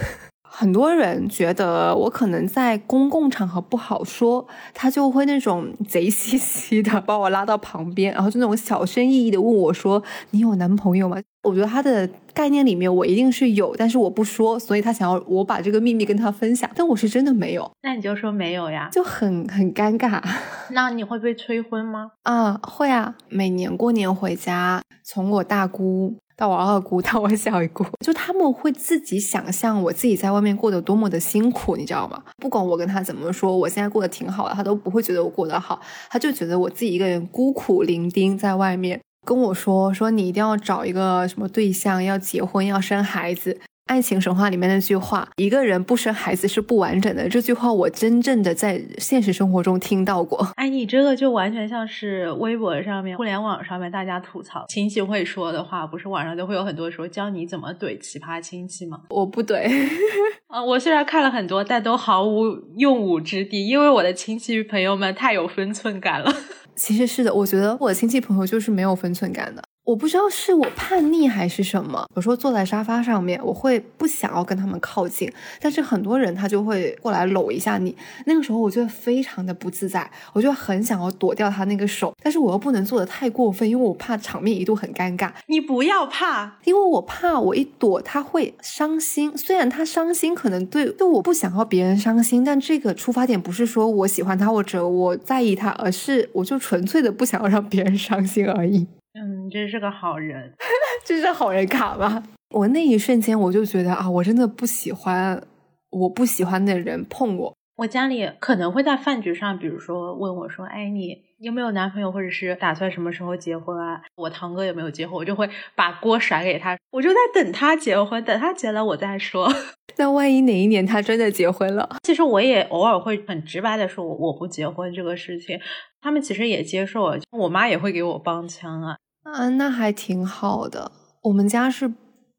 很多人觉得我可能在公共场合不好说，他就会那种贼兮兮的把我拉到旁边，然后就那种小心翼翼的问我说：“你有男朋友吗？”我觉得他的概念里面我一定是有，但是我不说，所以他想要我把这个秘密跟他分享，但我是真的没有。那你就说没有呀，就很很尴尬。(laughs) 那你会被催婚吗？啊，会啊，每年过年回家，从我大姑。到我二姑，(laughs) 到我小姨姑，就他们会自己想象我自己在外面过得多么的辛苦，你知道吗？不管我跟他怎么说，我现在过得挺好的，他都不会觉得我过得好，他就觉得我自己一个人孤苦伶仃在外面，跟我说说你一定要找一个什么对象，要结婚，要生孩子。爱情神话里面那句话，一个人不生孩子是不完整的。这句话我真正的在现实生活中听到过。哎，你这个就完全像是微博上面、互联网上面大家吐槽亲戚会说的话，不是网上都会有很多说教你怎么怼奇葩亲戚吗？我不怼 (laughs) 啊，我虽然看了很多，但都毫无用武之地，因为我的亲戚朋友们太有分寸感了。其实是的，我觉得我亲戚朋友就是没有分寸感的。我不知道是我叛逆还是什么。有时候坐在沙发上面，我会不想要跟他们靠近，但是很多人他就会过来搂一下你。那个时候我就非常的不自在，我就很想要躲掉他那个手，但是我又不能做的太过分，因为我怕场面一度很尴尬。你不要怕，因为我怕我一躲他会伤心。虽然他伤心，可能对对我不想要别人伤心，但这个出发点不是说我喜欢他或者我在意他，而是我就纯粹的不想要让别人伤心而已。嗯，真是个好人，(laughs) 这是好人卡吗？我那一瞬间我就觉得啊，我真的不喜欢我不喜欢的人碰我。我家里可能会在饭局上，比如说问我说：“哎，你有没有男朋友，或者是打算什么时候结婚啊？”我堂哥有没有结婚，我就会把锅甩给他，我就在等他结婚，等他结了我再说。(laughs) 那万一哪一年他真的结婚了？其实我也偶尔会很直白的说，我我不结婚这个事情，他们其实也接受。我妈也会给我帮腔啊。啊，那还挺好的。我们家是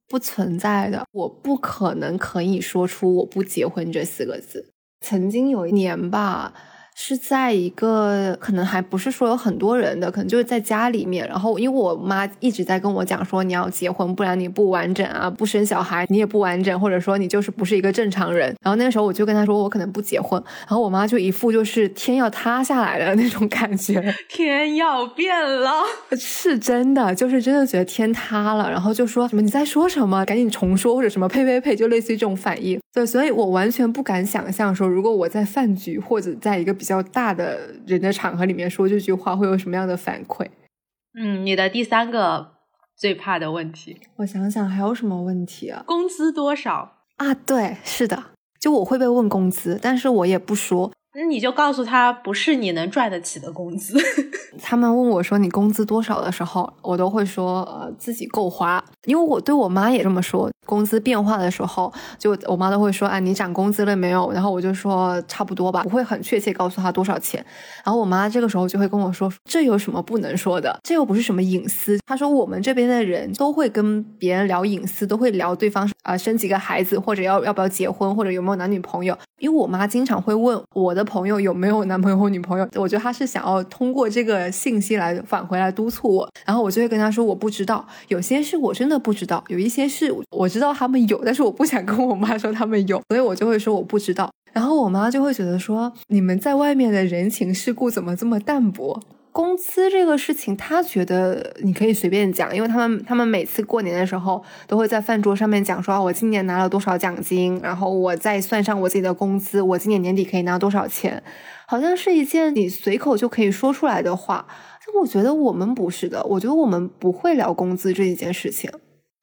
不存在的，我不可能可以说出“我不结婚”这四个字。曾经有一年吧。是在一个可能还不是说有很多人的，可能就是在家里面。然后因为我妈一直在跟我讲说，你要结婚，不然你不完整啊，不生小孩你也不完整，或者说你就是不是一个正常人。然后那个时候我就跟她说，我可能不结婚。然后我妈就一副就是天要塌下来的 (laughs) 那种感觉，(laughs) 天要变了，(laughs) 是真的，就是真的觉得天塌了。然后就说什么你在说什么，赶紧重说或者什么呸呸呸，就类似于这种反应。对，所以我完全不敢想象说，如果我在饭局或者在一个比较大的人的场合里面说这句话会有什么样的反馈？嗯，你的第三个最怕的问题，我想想还有什么问题啊？工资多少啊？对，是的，就我会被问工资，但是我也不说。那你就告诉他，不是你能赚得起的工资。(laughs) 他们问我说你工资多少的时候，我都会说呃自己够花，因为我对我妈也这么说。工资变化的时候，就我妈都会说，哎，你涨工资了没有？然后我就说差不多吧，不会很确切告诉她多少钱。然后我妈这个时候就会跟我说，这有什么不能说的？这又不是什么隐私。她说我们这边的人都会跟别人聊隐私，都会聊对方啊生几个孩子，或者要要不要结婚，或者有没有男女朋友。因为我妈经常会问我的的朋友有没有男朋友或女朋友，我觉得他是想要通过这个信息来返回来督促我，然后我就会跟他说我不知道，有些事我真的不知道，有一些事我知道他们有，但是我不想跟我妈说他们有，所以我就会说我不知道，然后我妈就会觉得说你们在外面的人情世故怎么这么淡薄。工资这个事情，他觉得你可以随便讲，因为他们他们每次过年的时候都会在饭桌上面讲说，我今年拿了多少奖金，然后我再算上我自己的工资，我今年年底可以拿多少钱，好像是一件你随口就可以说出来的话。但我觉得我们不是的，我觉得我们不会聊工资这一件事情。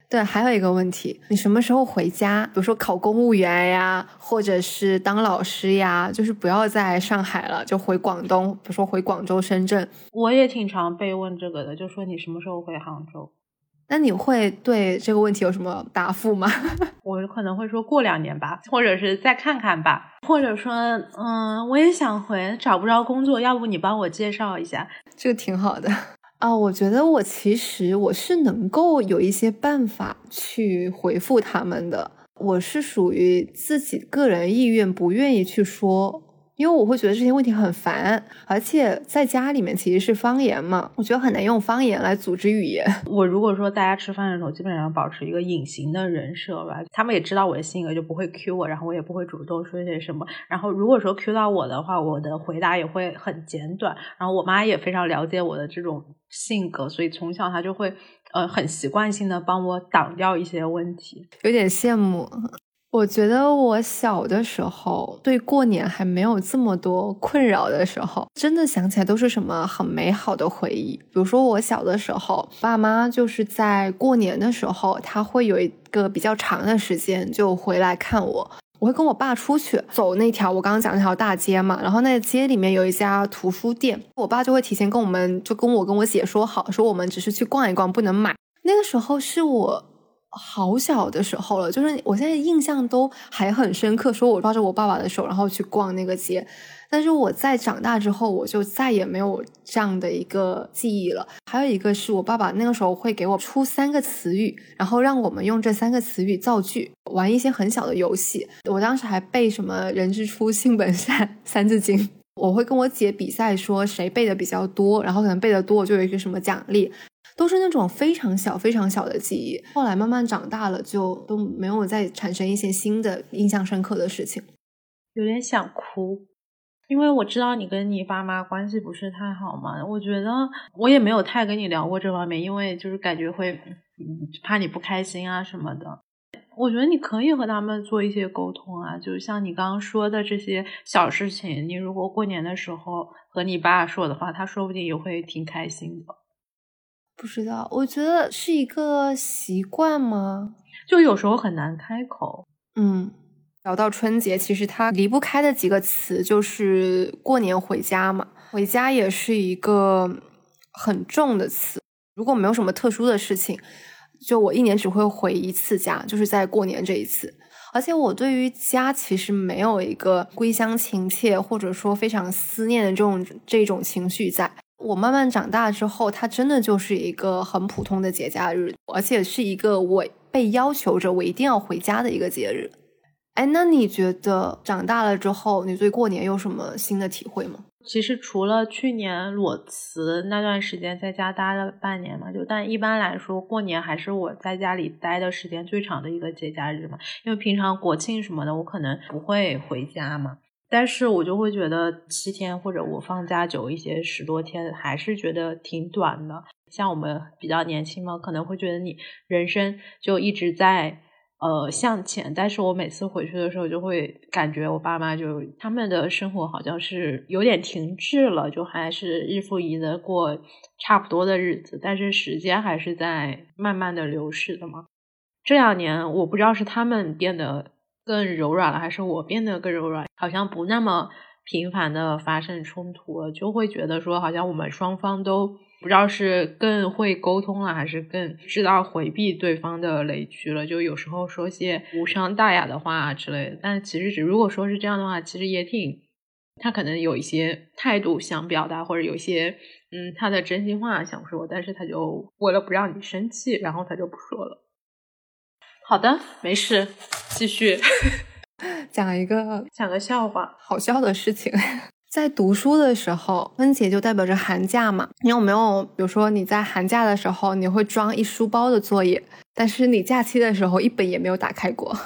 对，还有一个问题，你什么时候回家？比如说考公务员呀，或者是当老师呀，就是不要在上海了，就回广东，比如说回广州、深圳。我也挺常被问这个的，就说你什么时候回杭州？那你会对这个问题有什么答复吗？(laughs) 我可能会说过两年吧，或者是再看看吧，或者说，嗯，我也想回，找不着工作，要不你帮我介绍一下？这个挺好的。啊，我觉得我其实我是能够有一些办法去回复他们的，我是属于自己个人意愿不愿意去说。因为我会觉得这些问题很烦，而且在家里面其实是方言嘛，我觉得很难用方言来组织语言。(laughs) 我如果说大家吃饭的时候基本上保持一个隐形的人设吧，他们也知道我的性格，就不会 Q 我，然后我也不会主动说些什么。然后如果说 Q 到我的话，我的回答也会很简短。然后我妈也非常了解我的这种性格，所以从小她就会呃很习惯性的帮我挡掉一些问题，有点羡慕。我觉得我小的时候对过年还没有这么多困扰的时候，真的想起来都是什么很美好的回忆。比如说我小的时候，爸妈就是在过年的时候，他会有一个比较长的时间就回来看我。我会跟我爸出去走那条我刚刚讲那条大街嘛，然后那街里面有一家图书店，我爸就会提前跟我们就跟我跟我姐说好，说我们只是去逛一逛，不能买。那个时候是我。好小的时候了，就是我现在印象都还很深刻。说我抓着我爸爸的手，然后去逛那个街。但是我在长大之后，我就再也没有这样的一个记忆了。还有一个是我爸爸那个时候会给我出三个词语，然后让我们用这三个词语造句，玩一些很小的游戏。我当时还背什么“人之初，性本善” (laughs) 三字经。我会跟我姐比赛，说谁背的比较多，然后可能背的多就有一个什么奖励。都是那种非常小、非常小的记忆。后来慢慢长大了，就都没有再产生一些新的印象深刻的事情。有点想哭，因为我知道你跟你爸妈关系不是太好嘛。我觉得我也没有太跟你聊过这方面，因为就是感觉会怕你不开心啊什么的。我觉得你可以和他们做一些沟通啊，就像你刚刚说的这些小事情，你如果过年的时候和你爸说的话，他说不定也会挺开心的。不知道，我觉得是一个习惯吗？就有时候很难开口。嗯，聊到春节，其实它离不开的几个词就是过年回家嘛。回家也是一个很重的词。如果没有什么特殊的事情，就我一年只会回一次家，就是在过年这一次。而且我对于家其实没有一个归乡情切，或者说非常思念的这种这种情绪。在我慢慢长大之后，它真的就是一个很普通的节假日，而且是一个我被要求着我一定要回家的一个节日。哎，那你觉得长大了之后，你对过年有什么新的体会吗？其实除了去年裸辞那段时间在家待了半年嘛，就但一般来说，过年还是我在家里待的时间最长的一个节假日嘛。因为平常国庆什么的，我可能不会回家嘛。但是我就会觉得七天或者我放假久一些，十多天还是觉得挺短的。像我们比较年轻嘛，可能会觉得你人生就一直在。呃，向前，但是我每次回去的时候，就会感觉我爸妈就他们的生活好像是有点停滞了，就还是日复一日的过差不多的日子，但是时间还是在慢慢的流逝的嘛。这两年，我不知道是他们变得更柔软了，还是我变得更柔软，好像不那么频繁的发生冲突了，就会觉得说，好像我们双方都。不知道是更会沟通了，还是更知道回避对方的雷区了。就有时候说些无伤大雅的话之类的，但其实只如果说是这样的话，其实也挺他可能有一些态度想表达，或者有一些嗯他的真心话想说，但是他就为了不让你生气，然后他就不说了。好的，没事，继续 (laughs) 讲一个讲个笑话，好笑的事情。在读书的时候，春节就代表着寒假嘛。你有没有，比如说你在寒假的时候，你会装一书包的作业，但是你假期的时候一本也没有打开过？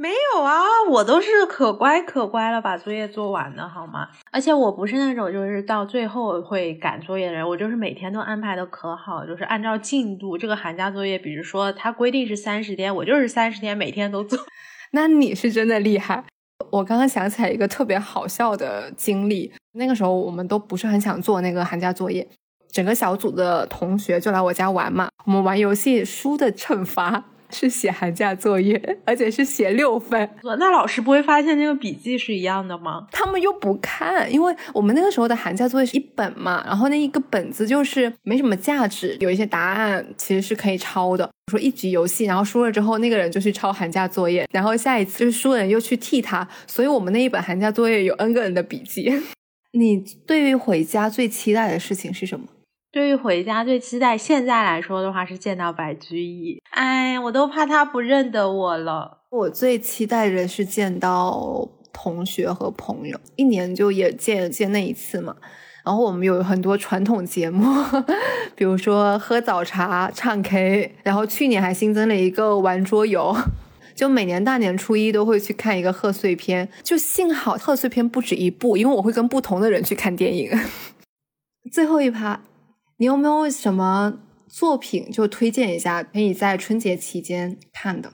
没有啊，我都是可乖可乖了，把作业做完的好吗？而且我不是那种就是到最后会赶作业的人，我就是每天都安排的可好，就是按照进度。这个寒假作业，比如说它规定是三十天，我就是三十天每天都做。(laughs) 那你是真的厉害。我刚刚想起来一个特别好笑的经历，那个时候我们都不是很想做那个寒假作业，整个小组的同学就来我家玩嘛，我们玩游戏输的惩罚。是写寒假作业，而且是写六分。那老师不会发现那个笔记是一样的吗？他们又不看，因为我们那个时候的寒假作业是一本嘛，然后那一个本子就是没什么价值，有一些答案其实是可以抄的。说一局游戏，然后输了之后，那个人就去抄寒假作业，然后下一次就是输人又去替他，所以我们那一本寒假作业有 N 个人的笔记。(laughs) 你对于回家最期待的事情是什么？对于回家最期待，现在来说的话是见到白居易。哎，我都怕他不认得我了。我最期待的是见到同学和朋友，一年就也见见那一次嘛。然后我们有很多传统节目，(laughs) 比如说喝早茶、唱 K，然后去年还新增了一个玩桌游，(laughs) 就每年大年初一都会去看一个贺岁片。就幸好贺岁片不止一部，因为我会跟不同的人去看电影。(laughs) 最后一趴。你有没有什么作品就推荐一下，可以在春节期间看的？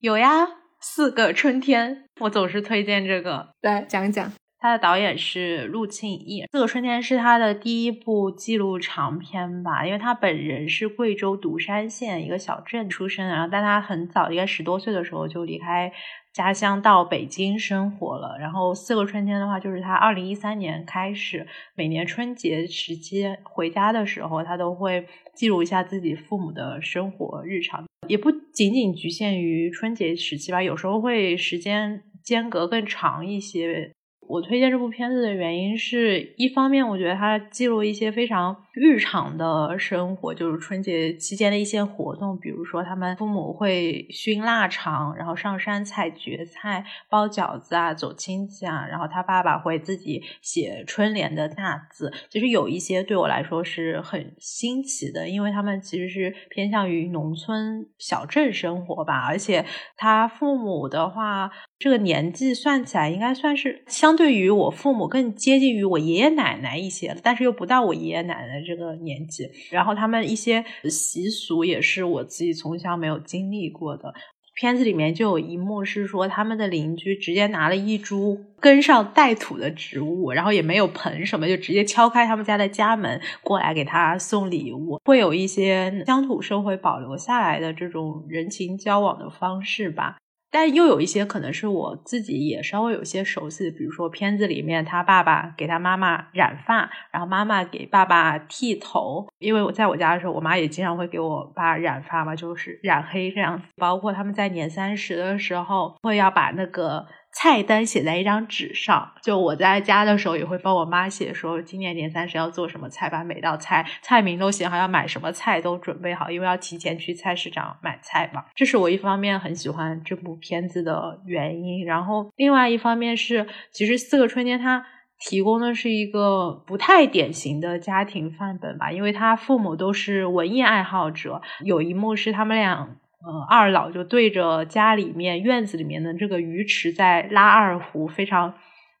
有呀，《四个春天》，我总是推荐这个。来讲讲，他的导演是陆庆义，《四个春天》是他的第一部纪录长片吧？因为他本人是贵州独山县一个小镇出生，然后但他很早，应该十多岁的时候就离开。家乡到北京生活了，然后四个春天的话，就是他二零一三年开始每年春节时期回家的时候，他都会记录一下自己父母的生活日常，也不仅仅局限于春节时期吧，有时候会时间间隔更长一些。我推荐这部片子的原因是一方面，我觉得它记录一些非常日常的生活，就是春节期间的一些活动，比如说他们父母会熏腊肠，然后上山采蕨菜、包饺子啊、走亲戚啊，然后他爸爸会自己写春联的大字。其实有一些对我来说是很新奇的，因为他们其实是偏向于农村小镇生活吧，而且他父母的话。这个年纪算起来，应该算是相对于我父母更接近于我爷爷奶奶一些，但是又不到我爷爷奶奶这个年纪。然后他们一些习俗也是我自己从小没有经历过的。片子里面就有一幕是说，他们的邻居直接拿了一株根上带土的植物，然后也没有盆什么，就直接敲开他们家的家门过来给他送礼物。会有一些乡土社会保留下来的这种人情交往的方式吧。但又有一些可能是我自己也稍微有些熟悉，比如说片子里面他爸爸给他妈妈染发，然后妈妈给爸爸剃头。因为我在我家的时候，我妈也经常会给我爸染发嘛，就是染黑这样子。包括他们在年三十的时候，会要把那个。菜单写在一张纸上，就我在家的时候也会帮我妈写，说今年年三十要做什么菜，把每道菜菜名都写好，要买什么菜都准备好，因为要提前去菜市场买菜嘛。这是我一方面很喜欢这部片子的原因，然后另外一方面是，其实《四个春天》它提供的是一个不太典型的家庭范本吧，因为他父母都是文艺爱好者，有一幕是他们俩。呃，二老就对着家里面院子里面的这个鱼池在拉二胡，非常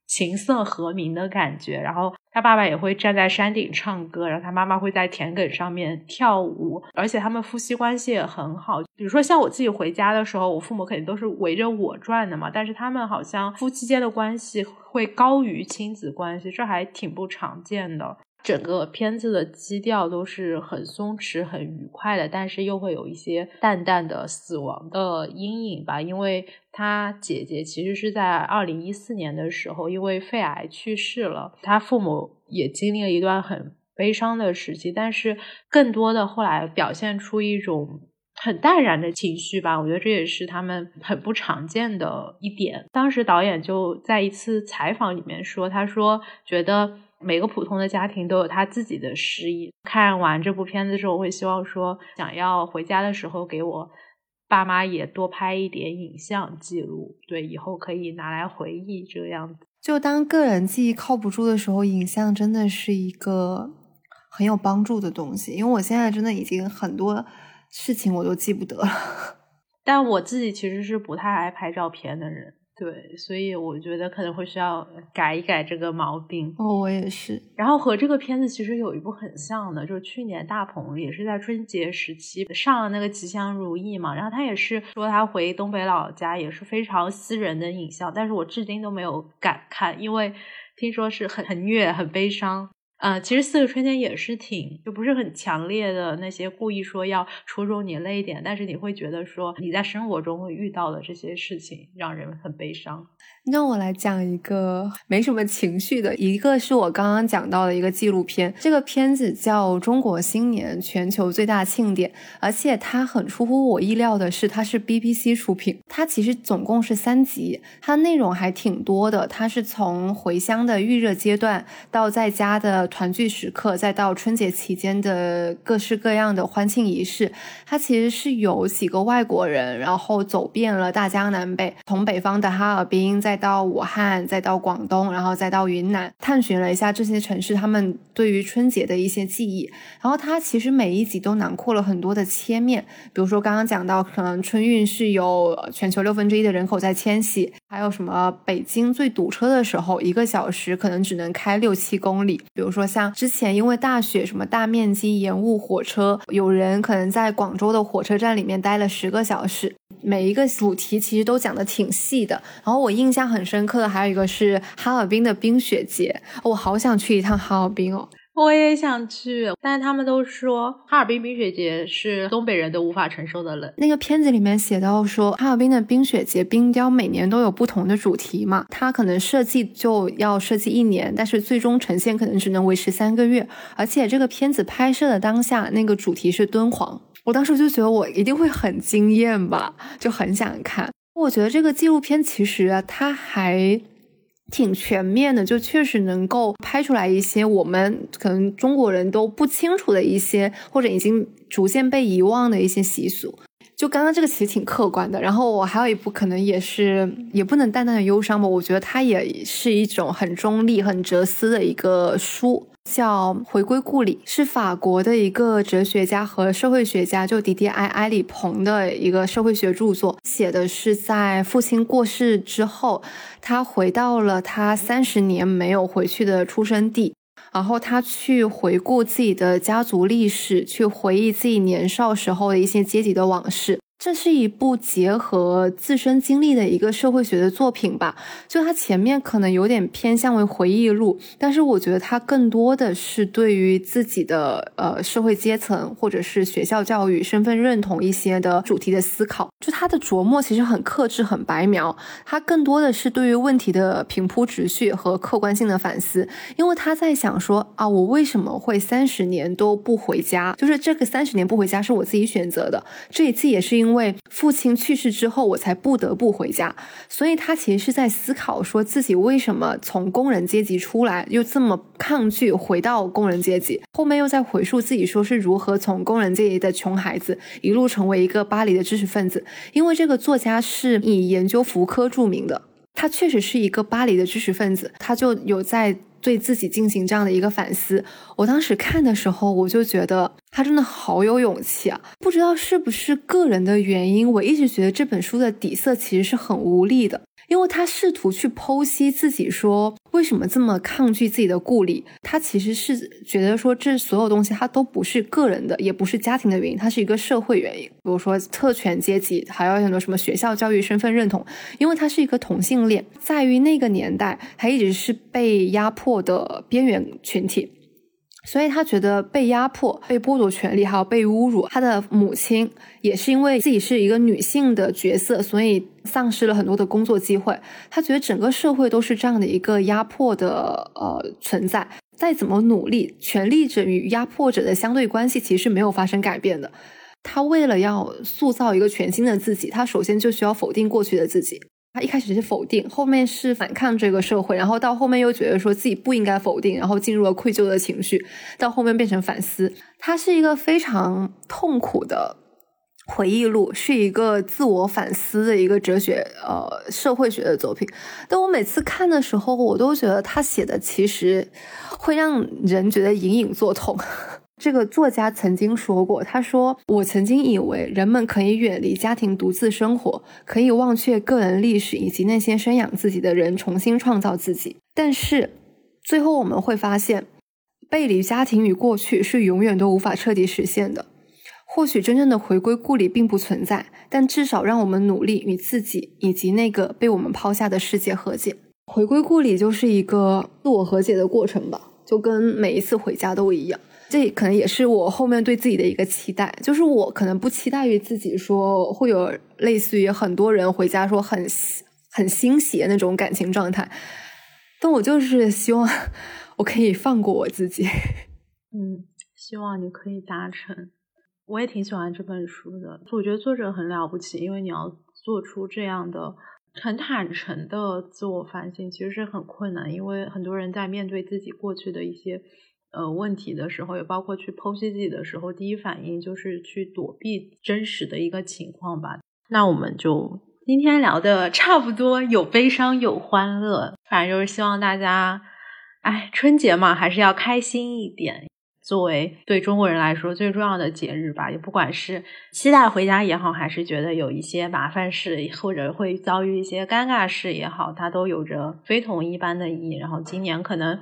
琴瑟和鸣的感觉。然后他爸爸也会站在山顶唱歌，然后他妈妈会在田埂上面跳舞，而且他们夫妻关系也很好。比如说像我自己回家的时候，我父母肯定都是围着我转的嘛，但是他们好像夫妻间的关系会高于亲子关系，这还挺不常见的。整个片子的基调都是很松弛、很愉快的，但是又会有一些淡淡的死亡的阴影吧。因为他姐姐其实是在二零一四年的时候因为肺癌去世了，他父母也经历了一段很悲伤的时期，但是更多的后来表现出一种很淡然的情绪吧。我觉得这也是他们很不常见的一点。当时导演就在一次采访里面说，他说觉得。每个普通的家庭都有他自己的诗意。看完这部片子之后，我会希望说，想要回家的时候给我爸妈也多拍一点影像记录，对，以后可以拿来回忆这个样子。就当个人记忆靠不住的时候，影像真的是一个很有帮助的东西。因为我现在真的已经很多事情我都记不得了，(laughs) 但我自己其实是不太爱拍照片的人。对，所以我觉得可能会需要改一改这个毛病。哦，我也是。然后和这个片子其实有一部很像的，就是去年大鹏也是在春节时期上了那个《吉祥如意》嘛。然后他也是说他回东北老家也是非常私人的影像，但是我至今都没有敢看，因为听说是很很虐、很悲伤。呃，其实四个春天也是挺就不是很强烈的那些故意说要戳中你泪点，但是你会觉得说你在生活中会遇到的这些事情让人很悲伤。那我来讲一个没什么情绪的，一个是我刚刚讲到的一个纪录片，这个片子叫《中国新年全球最大庆典》，而且它很出乎我意料的是，它是 BBC 出品，它其实总共是三集，它内容还挺多的，它是从回乡的预热阶段到在家的团聚时刻，再到春节期间的各式各样的欢庆仪式，它其实是有几个外国人，然后走遍了大江南北，从北方的哈尔滨。再到武汉，再到广东，然后再到云南，探寻了一下这些城市他们对于春节的一些记忆。然后它其实每一集都囊括了很多的切面，比如说刚刚讲到，可能春运是有全球六分之一的人口在迁徙，还有什么北京最堵车的时候，一个小时可能只能开六七公里。比如说像之前因为大雪，什么大面积延误火车，有人可能在广州的火车站里面待了十个小时。每一个主题其实都讲的挺细的，然后我印象很深刻的还有一个是哈尔滨的冰雪节，我好想去一趟哈尔滨哦。我也想去，但是他们都说哈尔滨冰雪节是东北人都无法承受的冷。那个片子里面写到说，哈尔滨的冰雪节冰雕每年都有不同的主题嘛，它可能设计就要设计一年，但是最终呈现可能只能维持三个月，而且这个片子拍摄的当下，那个主题是敦煌。我当时就觉得我一定会很惊艳吧，就很想看。我觉得这个纪录片其实它还挺全面的，就确实能够拍出来一些我们可能中国人都不清楚的一些，或者已经逐渐被遗忘的一些习俗。就刚刚这个其实挺客观的。然后我还有一部可能也是也不能淡淡的忧伤吧，我觉得它也是一种很中立、很哲思的一个书。叫《回归故里》，是法国的一个哲学家和社会学家，就迪迪埃·埃里蓬的一个社会学著作。写的是在父亲过世之后，他回到了他三十年没有回去的出生地，然后他去回顾自己的家族历史，去回忆自己年少时候的一些阶级的往事。这是一部结合自身经历的一个社会学的作品吧。就它前面可能有点偏向为回忆录，但是我觉得它更多的是对于自己的呃社会阶层或者是学校教育、身份认同一些的主题的思考。就他的琢磨其实很克制、很白描，他更多的是对于问题的平铺直叙和客观性的反思。因为他在想说啊，我为什么会三十年都不回家？就是这个三十年不回家是我自己选择的。这一次也是因因为父亲去世之后，我才不得不回家。所以他其实是在思考说自己为什么从工人阶级出来，又这么抗拒回到工人阶级。后面又在回述自己说是如何从工人阶级的穷孩子一路成为一个巴黎的知识分子。因为这个作家是以研究福柯著名的，他确实是一个巴黎的知识分子，他就有在对自己进行这样的一个反思。我当时看的时候，我就觉得他真的好有勇气啊！不知道是不是个人的原因，我一直觉得这本书的底色其实是很无力的。因为他试图去剖析自己，说为什么这么抗拒自己的故里，他其实是觉得说这所有东西他都不是个人的，也不是家庭的原因，它是一个社会原因。比如说特权阶级，还有很多什么学校教育、身份认同，因为他是一个同性恋，在于那个年代他一直是被压迫的边缘群体。所以他觉得被压迫、被剥夺权利，还有被侮辱。他的母亲也是因为自己是一个女性的角色，所以丧失了很多的工作机会。他觉得整个社会都是这样的一个压迫的呃存在。再怎么努力，权力者与压迫者的相对关系其实没有发生改变的。他为了要塑造一个全新的自己，他首先就需要否定过去的自己。他一开始是否定，后面是反抗这个社会，然后到后面又觉得说自己不应该否定，然后进入了愧疚的情绪，到后面变成反思。它是一个非常痛苦的回忆录，是一个自我反思的一个哲学呃社会学的作品。但我每次看的时候，我都觉得他写的其实会让人觉得隐隐作痛。这个作家曾经说过：“他说，我曾经以为人们可以远离家庭独自生活，可以忘却个人历史以及那些生养自己的人，重新创造自己。但是，最后我们会发现，背离家庭与过去是永远都无法彻底实现的。或许真正的回归故里并不存在，但至少让我们努力与自己以及那个被我们抛下的世界和解。回归故里就是一个自我和解的过程吧，就跟每一次回家都一样。”这可能也是我后面对自己的一个期待，就是我可能不期待于自己说会有类似于很多人回家说很很欣喜那种感情状态，但我就是希望我可以放过我自己。(laughs) 嗯，希望你可以达成。我也挺喜欢这本书的，我觉得作者很了不起，因为你要做出这样的很坦诚的自我反省，其实是很困难，因为很多人在面对自己过去的一些。呃，问题的时候，也包括去剖析自己的时候，第一反应就是去躲避真实的一个情况吧。那我们就今天聊的差不多，有悲伤，有欢乐，反正就是希望大家，哎，春节嘛，还是要开心一点。作为对中国人来说最重要的节日吧，也不管是期待回家也好，还是觉得有一些麻烦事或者会遭遇一些尴尬事也好，它都有着非同一般的意义。然后今年可能。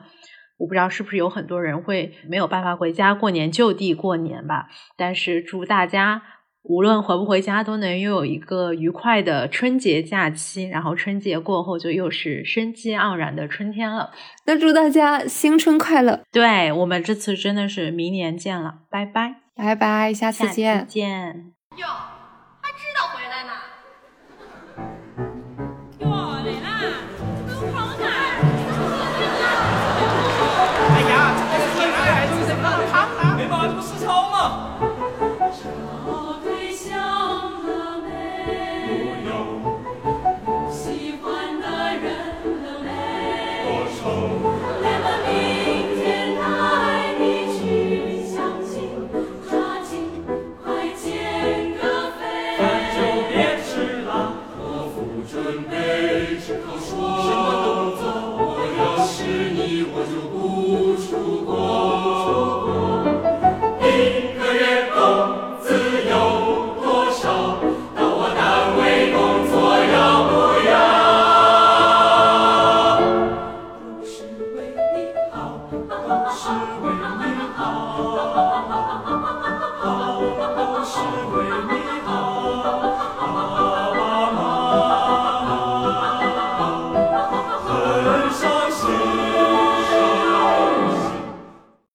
我不知道是不是有很多人会没有办法回家过年，就地过年吧。但是祝大家无论回不回家，都能拥有一个愉快的春节假期。然后春节过后，就又是生机盎然的春天了。那祝大家新春快乐！对我们这次真的是明年见了，拜拜，拜拜，下次见，见。